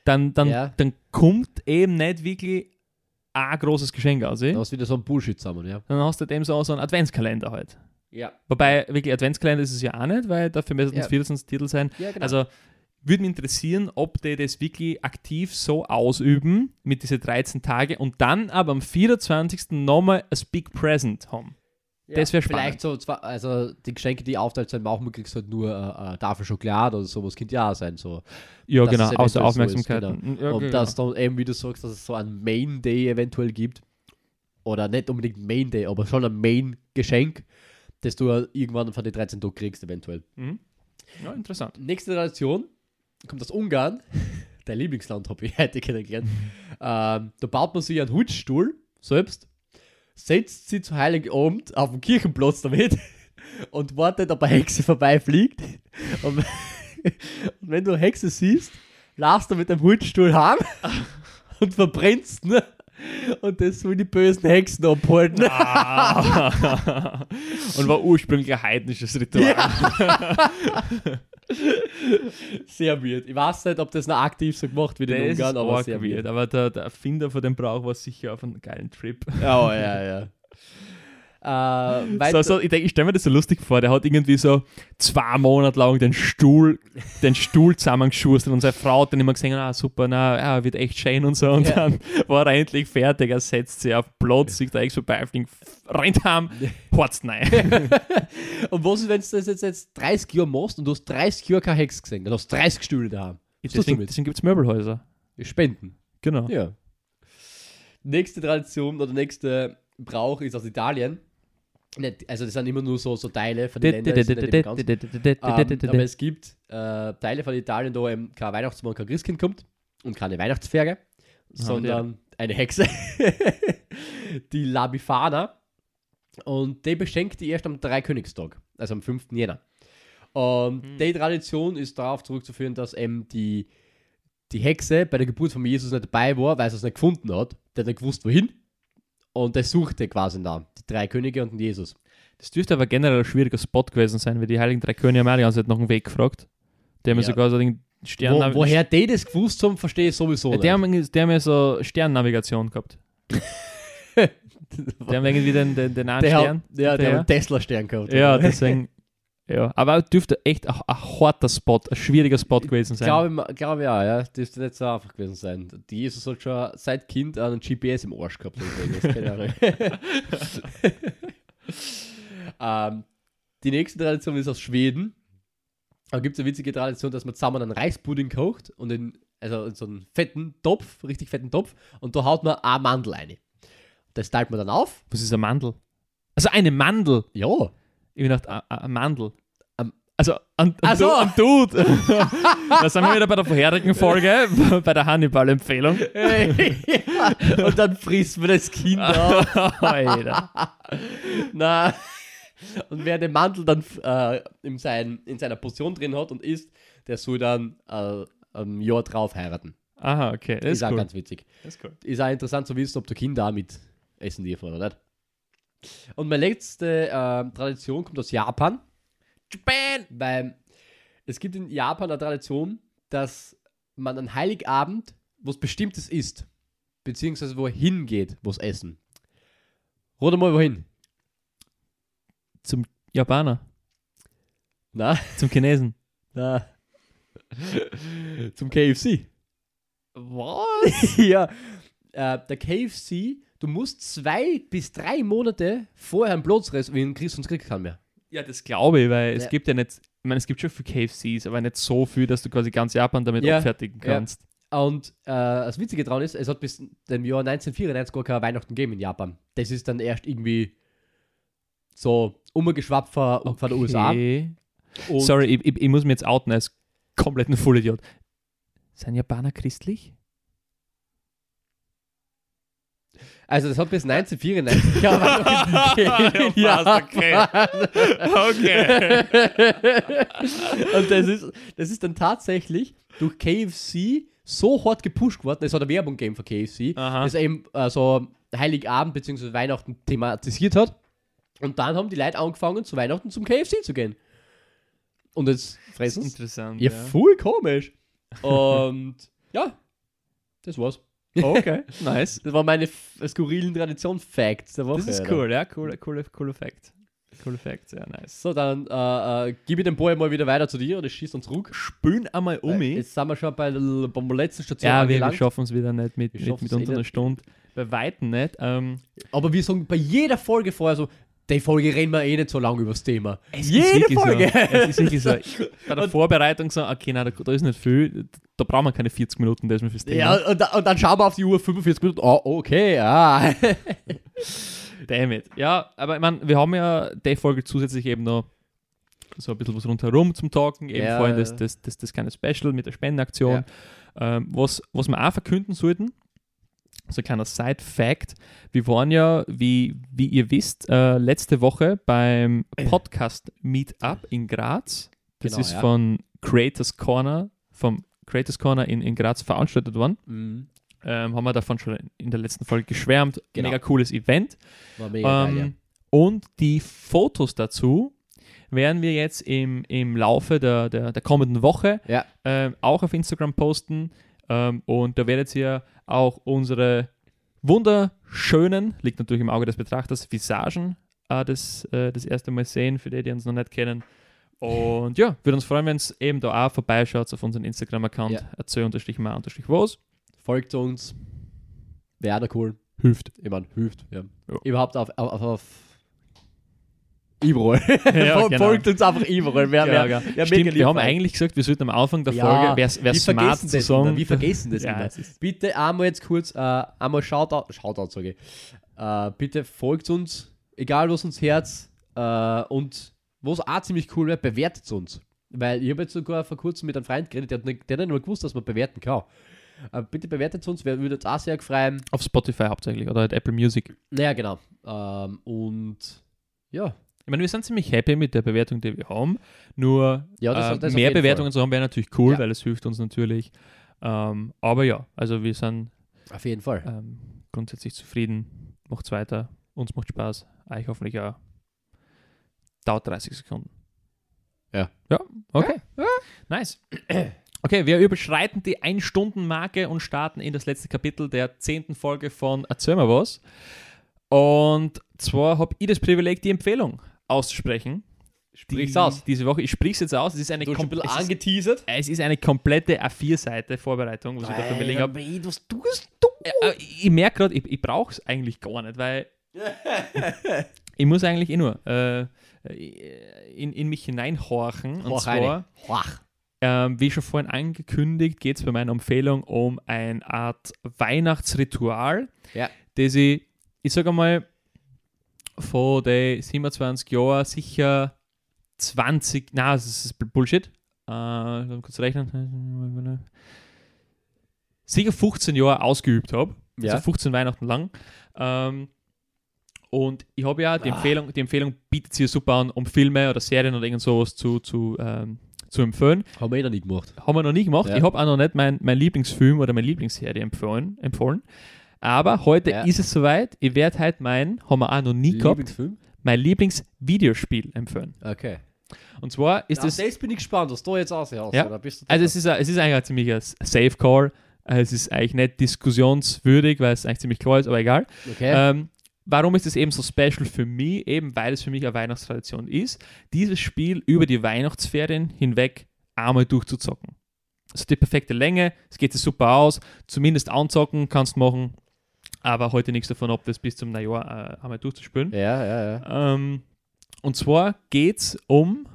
Dann, dann, Ja. dann kommt eben nicht wirklich ein großes Geschenk aus. eh? Da hast du wieder so ein Bullshit zusammen, ja. Dann hast du dem so, so einen Adventskalender halt. Ja. Wobei, wirklich Adventskalender ist es ja auch nicht, weil dafür müssen es Ja. 24 Titel sein. Ja, genau. Also würde mich interessieren, ob die das wirklich aktiv so ausüben mit diesen 13 Tage und dann aber am 24. nochmal ein Big Present haben. Ja, das wär Vielleicht so, zwar, also die Geschenke, die aufteilt sein, machen, kriegst halt nur äh, eine Tafel Schokolade oder sowas, könnte ja auch sein. So. Ja, genau, außer eventuell so Aufmerksamkeit. ist, genau. Ja, und genau. dass dann eben, wie du sagst, dass es so ein Main Day eventuell gibt. Oder nicht unbedingt Main Day, aber schon ein Main-Geschenk, das du irgendwann von den 13 Tagen kriegst, eventuell. Mhm. Ja, interessant. Nächste Tradition kommt aus Ungarn. Dein Lieblingsland habe ich heute kennengelernt. ähm, da baut man sich einen Holzstuhl selbst, setzt sie zu Heiligabend auf dem Kirchenplatz damit und wartet, ob eine Hexe vorbeifliegt. Und, und wenn du eine Hexe siehst, lass du mit dem Holzstuhl heim und verbrennst ne? Und das will die bösen Hexen abhalten. Ah. Und war ursprünglich ein heidnisches Ritual. Sehr weird. Ich weiß nicht, ob das noch aktiv so gemacht wird in Das Ungarn, ist aber sehr weird. weird. Aber der, der Erfinder von dem Brauch war sicher auf einem geilen Trip. Oh, ja, ja. Äh, So, so, ich denke, ich stelle mir das so lustig vor. Der hat irgendwie so zwei Monate lang den Stuhl, den Stuhl zusammengeschustert und seine Frau hat dann immer gesehen, ah super, na, ja, wird echt schön und so. Und Ja. dann war er endlich fertig, er setzt sich auf Platz, sieht da echt vorbeifliegen, rennt heim, horzt nein. Und was ist, wenn du das jetzt, jetzt 30 Jahre machst und du hast 30 Jahre keine Hex gesehen? Du hast 30 Stühle da. Deswegen deswegen gibt es Möbelhäuser. Spenden. Genau. Ja. Nächste Tradition oder nächste Brauch ist aus Italien. Nicht, also das sind immer nur so, so Teile von den Ländern. Ähm, aber es gibt äh, Teile von Italien, da eben kein Weihnachtsmann, kein Christkind kommt und keine Weihnachtsferge, sondern eine Hexe, die La Bifana. Und die beschenkt die erst am Dreikönigstag, also am 5. Jänner. Und Hm. die Tradition ist darauf zurückzuführen, dass eben die, die Hexe bei der Geburt von Jesus nicht dabei war, weil sie es nicht gefunden hat. Der hat nicht gewusst, wohin. Und der suchte quasi da die drei Könige und den Jesus. Das dürfte aber generell ein schwieriger Spot gewesen sein, weil die Heiligen Drei Könige haben Zeit nach dem Weg gefragt. Die haben ja Ja. sogar so den Stern Wo, woher die das gewusst haben, verstehe ich sowieso Ja, die, haben, die haben ja so Sternnavigation gehabt. Die haben irgendwie den, den, den einen der Stern. hat, ja, der der- hat einen Tesla-Stern gehabt. Ja, deswegen. Ja, aber dürfte echt ein, ein harter Spot, ein schwieriger Spot gewesen sein. Glaube ich, glaube ich auch, ja. Das dürfte nicht so einfach gewesen sein. Die Jesus hat schon seit Kind einen GPS im Arsch gehabt. ähm, die nächste Tradition ist aus Schweden. Da gibt es eine witzige Tradition, dass man zusammen einen Reispudding kocht und in, also in so einen fetten Topf, richtig fetten Topf, und da haut man eine Mandel rein. Das teilt man dann auf. Was ist eine Mandel? Also eine Mandel. Ja. Ich bin gedacht, a- a- eine Mandel. Am- Also an, an, so. Du, an Dude. da sind wir wieder bei der vorherigen Folge, bei der Hannibal-Empfehlung. Und dann frisst man das Kind auf. Na. Und wer den Mantel dann äh, in, sein, in seiner Portion drin hat und isst, der soll dann äh, ein Jahr drauf heiraten. Aha, okay. Das ist ist, auch cool. ganz witzig. Das ist cool. Ist auch interessant zu wissen, ob der Kinder auch mit essen dürfen oder nicht. Und meine letzte äh, Tradition kommt aus Japan. Japan! Weil es gibt in Japan eine Tradition, dass man an Heiligabend was Bestimmtes isst. Beziehungsweise wo er hingeht, wo es essen. Oder mal wohin? Zum Japaner, Na? zum Chinesen. Na. Zum KFC. Was? ja. Äh, der KFC, du musst zwei bis drei Monate vorher einen Platz reservieren, kriegst sonst kriegst du keinen mehr. Ja, das glaube ich, weil es Ja. gibt ja nicht, ich meine, es gibt schon viele KFCs, aber nicht so viel, dass du quasi ganz Japan damit Ja, abfertigen ja. kannst. Und äh, das Witzige daran ist, es hat bis dem Jahr 1994 gar kein Weihnachten gegeben in Japan. Das ist dann erst irgendwie so umgeschwappt von, von den USA. Okay. Und Sorry, ich, ich, ich muss mich jetzt outen als kompletten Vollidiot. Sind Japaner christlich? Also das hat bis 1994 kein Weihnachten gegeben in Ja, passt, Japan. Okay. Und das ist, das ist dann tatsächlich durch KFC so hart gepusht worden, es hat eine Werbung gegeben für KFC, Aha. das eben äh, so Heiligabend bzw. Weihnachten thematisiert hat. Und dann haben die Leute angefangen, zu Weihnachten zum KFC zu gehen. Und jetzt Das fressen interessant. Ja, voll komisch. Und ja, das war's. Okay, nice. Das waren meine skurrilen Tradition-Facts der Woche. Das ist cool, ja, cool, cool, cool Fact. Cool Fact, ja, nice. So, dann äh, äh, gebe ich den Ball mal wieder weiter zu dir und ich schieße uns zurück. Spülen einmal um mich. Jetzt sind wir schon bei der, beim letzten Station Ja, wir, wir angelangt. schaffen es wieder nicht mit, Wir mit, mit eh nicht. Stunde. Bei Weitem nicht. Ähm, Aber wir sagen bei jeder Folge vorher so, die Folge reden wir eh nicht so lange über das Thema. es Jede Folge. So. Es ist wirklich so. Bei der Und- Vorbereitung so, okay, nein, da, da ist nicht viel. Da brauchen wir keine 40 Minuten, das ist mir fürs Thema. Ja, und, und dann schauen wir auf die Uhr 45 Minuten. Oh, okay, ja. Damn it. Ja, aber ich meine, wir haben ja die Folge zusätzlich eben noch so ein bisschen was rundherum zum Talken, eben Ja, vorhin das, ja. das, das, das kleine Special mit der Spendenaktion, ähm, was, was wir auch verkünden sollten. So ein kleiner Side-Fact. Wir waren ja, wie, wie ihr wisst, äh, letzte Woche beim Podcast Meetup in Graz. Das Genau, ist ja. von Creators Corner, vom Creators Corner in, in Graz veranstaltet worden. Mhm. Ähm, haben wir davon schon in der letzten Folge geschwärmt. Genau. Mega cooles Event. War mega Ähm, geil, Und die Fotos dazu werden wir jetzt im, im Laufe der, der, der kommenden Woche ja. Ja. ähm, auch auf Instagram posten. Ähm, und da werdet ihr auch unsere wunderschönen, liegt natürlich im Auge des Betrachters, Visagen äh, das, äh, das erste Mal sehen, für die, die uns noch nicht kennen. Und ja, würde uns freuen, wenn es eben da auch vorbeischaut auf unseren Instagram-Account, Ja. erzähl-mal-was. Folgt uns. Wäre cool. Hilft. Ich meine, hilft. Ja. Ja. Überhaupt auf, auf, auf Überall. Ja, genau. Folgt uns einfach überall. Wer, Ja, wer, wer Stimmt, wir haben eigentlich gesagt, wir sollten am Anfang der Folge, wer wir smart vergessen zu das sagen. Wir vergessen das immer. Bitte einmal jetzt kurz, äh, einmal Shoutout, Shoutout sage ich. Äh, bitte folgt uns, egal was uns Herz äh, und was auch ziemlich cool wäre, bewertet uns. Weil ich habe jetzt sogar vor kurzem mit einem Freund geredet, der hat nicht, der hat nicht mal gewusst, dass man bewerten kann. Äh, bitte bewertet uns, wir würden uns auch sehr freuen. Auf Spotify hauptsächlich oder halt Apple Music. Naja, genau. Ähm, und ja, Ich meine, wir sind ziemlich happy mit der Bewertung, die wir haben. Nur Ja, das- äh, das auf mehr Bewertungen zu haben wäre natürlich cool, Ja. weil es hilft uns natürlich. Ähm, aber ja, also wir sind auf jeden Fall. ähm, grundsätzlich zufrieden. Macht's weiter. Uns macht Spaß. Euch hoffentlich auch. Dauert 30 Sekunden. Ja. Ja, okay. Nice. Okay, wir überschreiten die Ein-Stunden-Marke und starten in das letzte Kapitel der zehnten Folge von Erzähl mal was. Und zwar habe ich das Privileg, die Empfehlung auszusprechen. Sprich's aus. Diese Woche. Ich spreche es jetzt aus. Es ist eine, Du hast ein bisschen angeteasert. es ist eine komplette A4-Seite Vorbereitung, was ich dafür überlegt habe. Was tust du? Ja, äh, ich merke gerade, ich, ich brauche es eigentlich gar nicht, weil ich muss eigentlich eh nur äh, in, in mich hineinhorchen. Und Horch zwar, rein. Horch. ähm, wie schon vorhin angekündigt, geht es bei meiner Empfehlung um eine Art Weihnachtsritual, Ja. das ich, ich sage mal, von den 27 Jahren sicher 20, na, das ist Bullshit. Äh, kurz rechnen. Sicher 15 Jahre ausgeübt habe. Ja. Also 15 Weihnachten lang. Ähm, und ich habe ja die Ah. Empfehlung, die Empfehlung bietet sich super an, um Filme oder Serien oder irgend sowas zu, zu, ähm, zu empfehlen. Haben wir eh noch nicht gemacht. Haben wir noch nie gemacht. Ja. Ich habe auch noch nicht mein, mein Lieblingsfilm oder meine Lieblingsserie empfohlen. empfohlen. Aber heute Ja. ist es soweit. Ich werde heute mein, haben wir auch noch nie gehabt, mein Lieblingsvideospiel empfehlen. Okay. Und zwar ist es. das bin ich gespannt, was du jetzt aussehst. Ja. Also es ist, ein- es ist eigentlich ein ziemlicher Safe Call. Es ist eigentlich nicht diskussionswürdig, weil es eigentlich ziemlich klar ist, aber egal. okay. Ähm, warum ist es eben so special für mich? Eben weil es für mich eine Weihnachtstradition ist, dieses Spiel über die Weihnachtsferien hinweg einmal durchzuzocken. Also die perfekte Länge, es geht sich super aus, zumindest anzocken kannst du machen, aber heute nichts davon ab, das bis zum Neujahr äh, einmal durchzuspielen. ja, ja, ja. Ähm, und zwar geht es um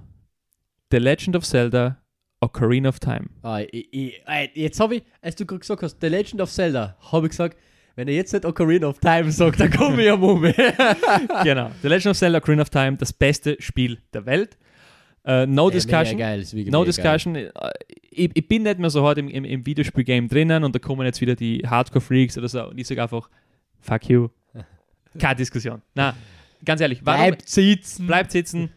The Legend of Zelda Ocarina of Time. Ah, ich, ich, jetzt habe ich, als du gerade gesagt hast, The Legend of Zelda, habe ich gesagt, wenn er jetzt nicht Ocarina of Time sagt, dann komme ich am Mumme. genau. The Legend of Zelda Ocarina of Time, das beste Spiel der Welt. Äh, no discussion. geil, No discussion. Äh, Ich, ich bin nicht mehr so hart im, im, im Videospielgame drinnen und da kommen jetzt wieder die Hardcore-Freaks oder so und ich sage einfach, fuck you. Keine Diskussion. Na, ganz ehrlich, warum, Bleibt sitzen. bleibt sitzen.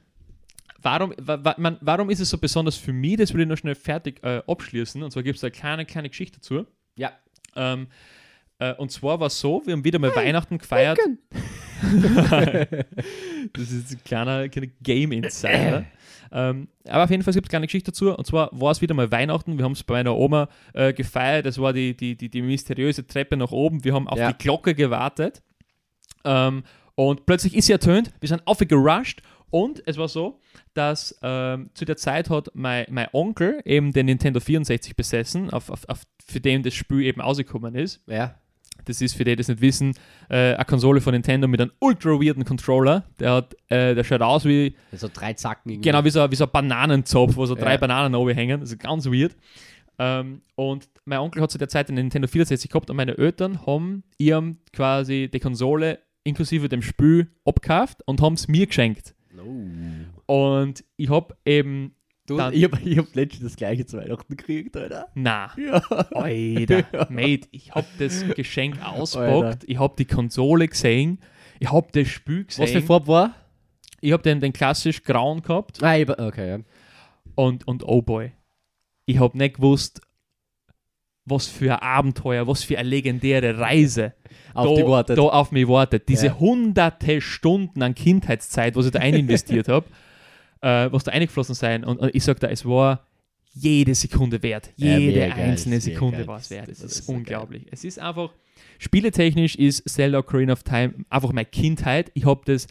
Warum, wa, man, warum ist es so besonders für mich? Das will ich noch schnell fertig äh, abschließen. Und zwar gibt es eine kleine, kleine Geschichte dazu. Ja. Ähm, äh, und zwar war es so, wir haben wieder mal Weihnachten gefeiert. das ist ein kleiner, kleiner Game Insider. ähm, aber auf jeden Fall gibt es eine kleine Geschichte dazu. Und zwar war es wieder mal Weihnachten. Wir haben es bei meiner Oma äh, gefeiert. Das war die, die, die, die mysteriöse Treppe nach oben. Wir haben auf Ja. die Glocke gewartet. Ähm, und plötzlich ist sie ertönt. Wir sind aufgerusht. Und es war so, dass ähm, zu der Zeit hat mein, mein Onkel eben den Nintendo 64 besessen, auf, auf, auf, für den das Spiel eben ausgekommen ist. Ja. Das ist für die, die das nicht wissen, äh, eine Konsole von Nintendo mit einem ultra weirden Controller. Der hat, äh, der schaut aus wie, So drei Zacken irgendwie. genau wie so, wie so ein Bananenzopf, wo so drei Ja. Bananen oben hängen. Das ist ganz weird. Ähm, und mein Onkel hat zu der Zeit einen Nintendo 64 gehabt und meine Eltern haben ihm quasi die Konsole inklusive dem Spiel abgekauft und haben es mir geschenkt. Oh. Und ich habe eben, Du, Dann- ich habe hab letztens das gleiche zu Weihnachten gekriegt, Alter. na, Ja. Alter, Mate, ich habe das Geschenk auspackt, ich habe die Konsole gesehen, ich habe das Spiel gesehen. Was für Farbe war? Ich habe den, den klassisch grauen gehabt Ah, ich, okay, ja. und, und oh boy, ich habe nicht gewusst, was für ein Abenteuer, was für eine legendäre Reise Auf da, da auf mich wartet. Diese Ja. hunderte Stunden an Kindheitszeit, was ich da ein investiert habe, äh, was da eingeflossen sein. Und, und ich sage da, es war jede Sekunde wert. Ja, Jede geil, einzelne mega Sekunde geil. war es wert. Das Es ist, ist unglaublich. Es ist einfach, spieletechnisch ist Zelda Ocarina of Time einfach meine Kindheit. Ich habe das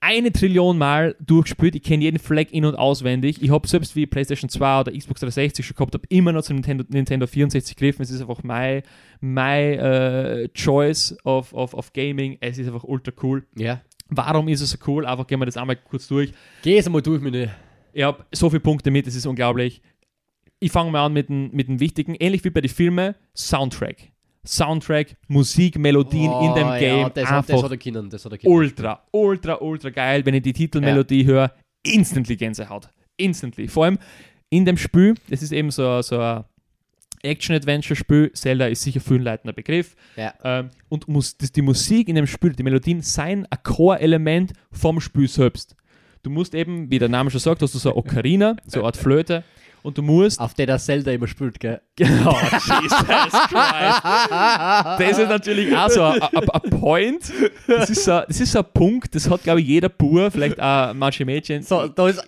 eine Trillion Mal durchgespielt. Ich kenne jeden Fleck in- und auswendig. Ich habe selbst wie PlayStation 2 oder Xbox 360 schon gehabt, habe immer noch zum Nintendo, Nintendo 64 gegriffen. Es ist einfach mein, mein äh, Choice of, of, of Gaming. Es ist einfach ultra cool. Ja. Warum ist es so cool? Einfach gehen wir das einmal kurz durch. Geh es mal durch, meine. Ich habe so viele Punkte mit, das ist unglaublich. Ich fange mal an mit dem, mit dem Wichtigen. Ähnlich wie bei den Filmen, Soundtrack. Soundtrack, Musik, Melodien in dem Oh, Game. Ja, das, hat, das einfach hat er können. Das hat er ultra, ultra, ultra geil. Wenn ich die Titelmelodie höre, instantly Gänsehaut. Instantly. Vor allem in dem Spiel, das ist eben so, so ein Action-Adventure-Spiel. Zelda ist sicher für ein leitender Begriff. Ja. Ähm, und muss, das, die Musik in dem Spiel, die Melodien, seien ein Core-Element vom Spiel selbst. Du musst eben, wie der Name schon sagt, hast du so eine Ocarina, so eine Art Flöte. Und du musst. Auf der der Zelda immer spielt, gell? Genau, Jesus Christ. Das ist natürlich auch so ein, ein, ein Point. Das ist, so, das ist so ein Punkt, das hat, glaube ich, jeder Bur, vielleicht auch manche Mädchen. So, da ist.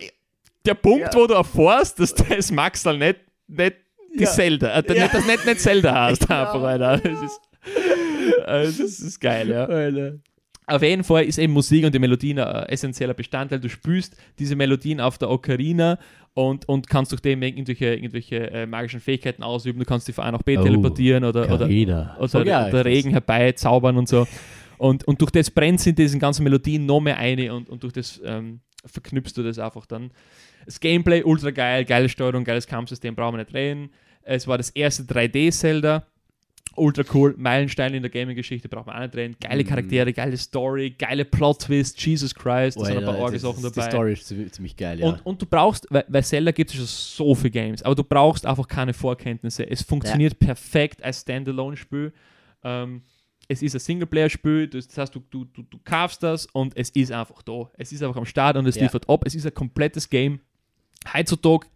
Der Punkt, Ja. wo du erfährst, dass das Maxal nicht, nicht die Ja. Zelda, äh, Ja. nicht, das nicht, nicht Zelda heißt, einfach, Alter. Das ist, äh, das ist, geil, ja. Alter. Auf jeden Fall ist eben Musik und die Melodien ein essentieller Bestandteil. Du spürst diese Melodien auf der Ocarina und, und kannst durch dem irgendwelche, irgendwelche äh, magischen Fähigkeiten ausüben. Du kannst dich von A nach B Oh, teleportieren oder, oder, Carina. oder, Sag ja, oder Regen herbeizaubern und so. Und, und durch das brennt in diesen ganzen Melodien noch mehr eine und, und durch das ähm, verknüpfst du das einfach dann. Das Gameplay ultra geil, geile Steuerung, geiles Kampfsystem, brauchen wir nicht reden. Es war das erste 3D-Zelda. Ultra cool, Meilenstein in der Gaming-Geschichte, braucht man auch nicht reden. Geile Mhm. Charaktere, geile Story, geile Plot-Twist, Jesus Christ, da sind ein paar Alter, arge das- Sachen das- dabei. Die Story ist ziemlich, geil, ja. Und, und du brauchst, weil, weil Zelda gibt es schon so viele Games, aber du brauchst einfach keine Vorkenntnisse. Es funktioniert perfekt als Standalone-Spiel. Ähm, es ist ein Singleplayer-Spiel, das heißt, du, du, du, du kaufst das und es ist einfach da. Es ist einfach am Start und es Ja. liefert ab. Es ist ein komplettes Game. Heutzutage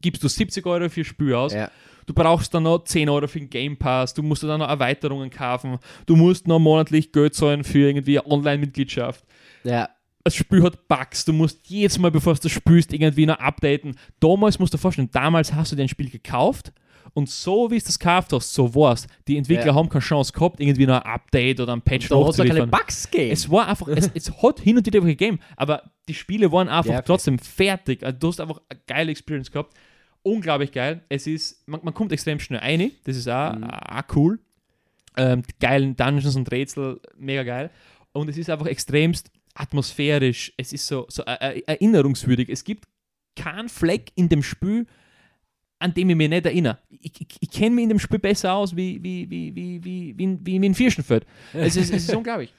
gibst du 70 Euro für ein Spiel aus. ja. Du brauchst dann noch 10 Euro für den Game Pass, du musst dann noch Erweiterungen kaufen, du musst noch monatlich Geld zahlen für irgendwie eine Online-Mitgliedschaft ja. das Spiel hat Bugs, du musst jedes Mal, bevor du das spielst, irgendwie noch updaten. Damals musst du dir vorstellen, damals hast du dir ein Spiel gekauft und so wie es das gekauft hast, so war's. Die Entwickler Ja. haben keine Chance gehabt, irgendwie noch ein Update oder ein Patch Da hat es keine. Bugs gegeben. Es war einfach, es, es hat hin und wieder gegeben, aber die Spiele waren einfach Ja, okay. trotzdem fertig. Also du hast einfach eine geile Experience gehabt. Unglaublich geil. Es ist, man, man kommt extrem schnell rein, das ist auch, Mhm. auch cool. Ähm, geilen Dungeons und Rätsel, mega geil. Und es ist einfach extremst atmosphärisch, es ist so, so äh, äh, erinnerungswürdig. Es gibt keinen Fleck in dem Spiel, an dem ich mich nicht erinnere. Ich, ich, ich kenne mich in dem Spiel besser aus wie, wie, wie, wie, wie, wie, in- wie in Vierschenfeld. Es ist, es ist unglaublich.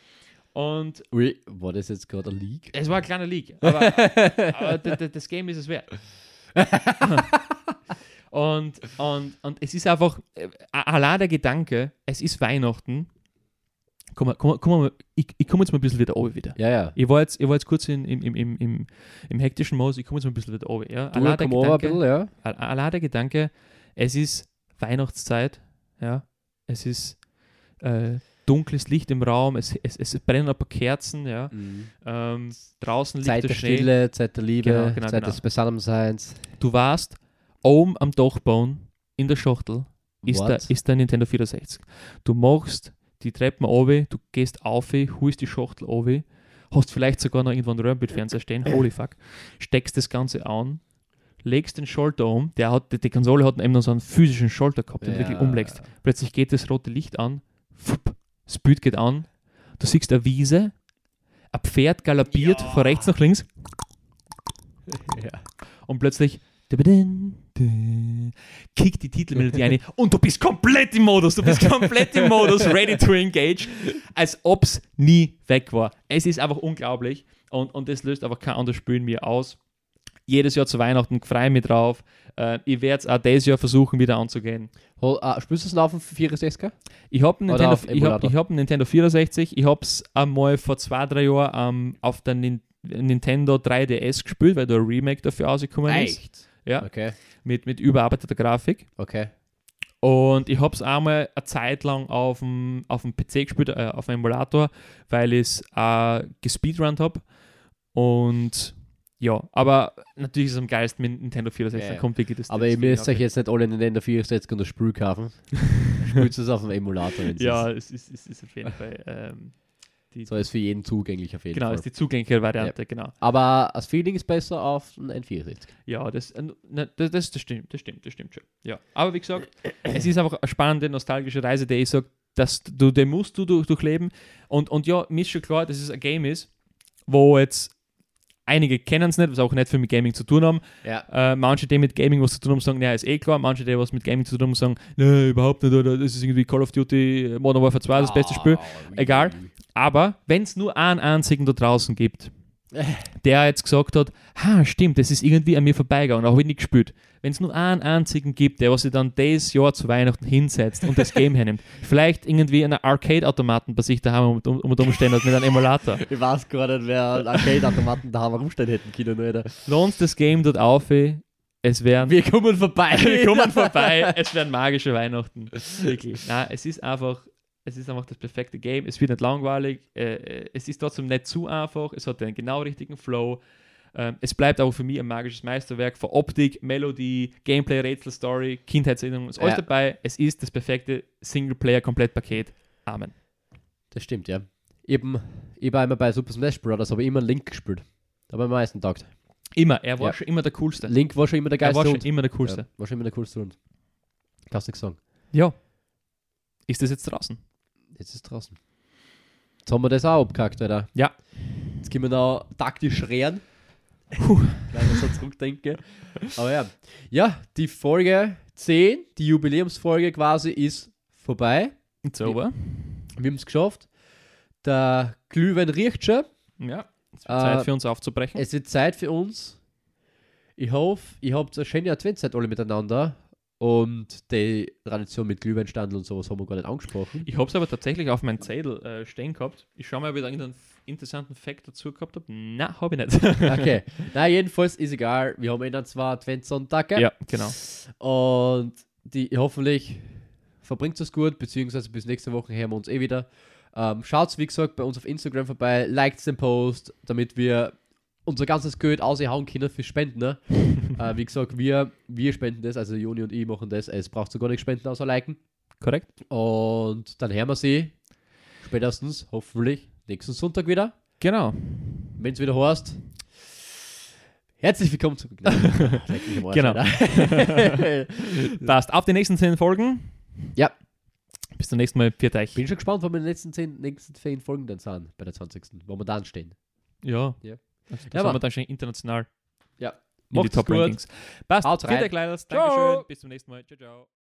Und war das jetzt gerade ein Leak? es war ein kleiner Leak, aber, aber das Game ist es wert. und, und, und es ist einfach, äh, allein der Gedanke, es ist Weihnachten. Komm mal, komm mal, ich, ich komme jetzt mal ein bisschen wieder oben wieder. Ja, ja. Ich war jetzt, ich war jetzt kurz in, im, im, im, im, im hektischen Modus, ich komme jetzt mal ein bisschen wieder oben. Ja? Du, Allein, der Gedanke, bisschen, ja. Al- allein der Gedanke, es ist Weihnachtszeit, ja, es ist äh, dunkles Licht im Raum, es, es, es brennen ein paar Kerzen, ja, ähm, draußen liegt Zeit der der Schnee. Stille, Zeit der Liebe, Genau, genau, Zeit genau. des Beisammenseins. Du warst oben am Dachboden in der Schachtel, ist What? der, ist der Nintendo 64. Du machst die Treppen runter, du gehst auf, holst die Schachtel runter, hast vielleicht sogar noch irgendwo einen Röhrenbildfernseher stehen, holy fuck, steckst das Ganze an, legst den Schalter um, der hat, die, Konsole hat eben noch so einen physischen Schalter gehabt, den du wirklich umlegst. Plötzlich geht das rote Licht an, fupp, das Bild geht an, du siehst eine Wiese, ein Pferd galoppiert Ja. von rechts nach links Ja. und plötzlich kickt die Titelmelodie ein und du bist komplett im Modus, du bist komplett im Modus, ready to engage, als ob es nie weg war. Es ist einfach unglaublich und, und das löst einfach kein anderes Spiel in mir aus. Jedes Jahr zu Weihnachten freue ich mich drauf. Äh, ich werde es auch dieses Jahr versuchen, wieder anzugehen. Hol, ah, spielst du es auf dem 64er? Ich habe einen, Nintendo- ich hab, ich hab einen Nintendo 64. Ich habe es einmal vor zwei, drei Jahren ähm, auf der Nin Nintendo 3DS gespielt, weil da ein Remake dafür rausgekommen ist. Ja, Okay, mit, mit überarbeiteter Grafik. okay. Und ich habe es einmal eine Zeit lang auf dem, auf dem PC gespielt, äh, auf dem Emulator, weil ich es äh, gespeedrunnt habe. Und ja, aber natürlich ist es am geilsten mit Nintendo 64. Ja, ja. kommt wirklich das Aber ihr müsst euch jetzt nicht alle Nintendo 64 und das Spiel kaufen. Spielt es auf dem Emulator. Ja, es ist, es ist auf jeden Fall. Ähm, die, So ist für jeden zugänglich auf jeden genau, Fall. ist die zugängliche Variante, genau. Aber das Feeling ist besser auf dem N64. Ja, das, äh, ne, das, das, das stimmt, das stimmt, das stimmt schon. Ja. Aber wie gesagt, es ist einfach eine spannende, nostalgische Reise, die ich sage, dass du, den musst du durch, durchleben. Und, und ja, mir ist schon klar, dass es ein Game ist, wo jetzt einige kennen es nicht, was auch nicht viel mit Gaming zu tun haben. Ja. Äh, manche, die mit Gaming was zu tun haben, sagen, ja, ist eh klar. Manche, die was mit Gaming zu tun haben, sagen, ne, überhaupt nicht, oder das ist irgendwie Call of Duty Modern Warfare 2 das beste Spiel. Egal. Aber wenn es nur einen einzigen da draußen gibt, der jetzt gesagt hat, ha, stimmt, das ist irgendwie an mir vorbeigegangen, auch wenn ich nicht gespielt. Wenn es nur einen einzigen gibt, der was sich dann das Jahr zu Weihnachten hinsetzt und das Game hernimmt, vielleicht irgendwie einen Arcade-Automaten bei sich daheim um, um, um Umständen hat mit einem Emulator. Ich weiß gar nicht, wer einen Arcade-Automaten daheim rumstehen hätten können, oder? Lohnt das Game dort auf, es werden Wir kommen vorbei. wir kommen vorbei, es werden magische Weihnachten. Wirklich. Nein, es ist einfach, es ist einfach das perfekte Game. Es wird nicht langweilig, äh, äh, es ist trotzdem nicht zu einfach, es hat den genau richtigen Flow. Ähm, es bleibt auch für mich ein magisches Meisterwerk für Optik, Melodie, Gameplay, Rätsel, Story, Kindheitserinnerung, ist alles Ja. dabei. Es ist das perfekte Singleplayer-Komplettpaket. Amen. Das stimmt, ja. Eben, ich war einmal bei Super Smash Bros., habe ich immer Link gespielt. Ich am meisten taugt. Immer, er war Ja. schon immer der Coolste. Link war schon immer der Er war geilste schon immer der Coolste. Ja, war schon immer der coolste Hund. Kannst du nichts sagen. Ja. Ist das jetzt draußen? Jetzt ist draußen. Jetzt haben wir das auch abgehackt, Alter. Ja. Jetzt können wir noch taktisch rehren. Puh. Wenn ich so zurückdenke. Aber ja. Ja, die Folge 10, die Jubiläumsfolge quasi, ist vorbei. It's over. Wir haben es geschafft. Der Glühwein riecht schon. Ja. Es wird Äh, Zeit für uns aufzubrechen. Es wird Zeit für uns. Ich hoffe, ihr habt eine schöne Adventszeit alle miteinander. Und die Tradition mit Glühweinstandel und sowas haben wir gar nicht angesprochen. Ich habe es aber tatsächlich auf meinem Zettel äh, stehen gehabt. Ich schaue mal, ob ich da irgendeinen interessanten Fact dazu gehabt habe. Na, habe ich nicht. Okay. Na, jedenfalls ist egal. Wir haben eh dann zwei Adventssonntage. ja, genau. Und die hoffentlich verbringt es gut, beziehungsweise bis nächste Woche hören wir uns eh wieder. Ähm, Schaut, wie gesagt, bei uns auf Instagram vorbei, liked den Post, damit wir unser ganzes Geld aushauen können für Spenden. Ne? äh, wie gesagt, wir, wir spenden das, also Juni und ich machen das. Es braucht sogar nicht spenden, außer liken. Korrekt. Und dann hören wir sie spätestens, hoffentlich, nächsten Sonntag wieder. Genau. Wenn es wieder heißt, herzlich willkommen zurück. Nein, Genau. Passt. Auf die nächsten zehn Folgen. Ja. Bis zum nächsten Mal. Viert euch. Bin schon gespannt, wo wir in den letzten zehn, nächsten zehn Folgen dann sind, bei der 20. Wo wir dann stehen. Ja. Ja. Also, Ja, das haben wir dann schon international Ja. in die Macht's gut. Top-Rankings. Passt. Haut rein. Dankeschön. Bis zum nächsten Mal. Ciao, ciao.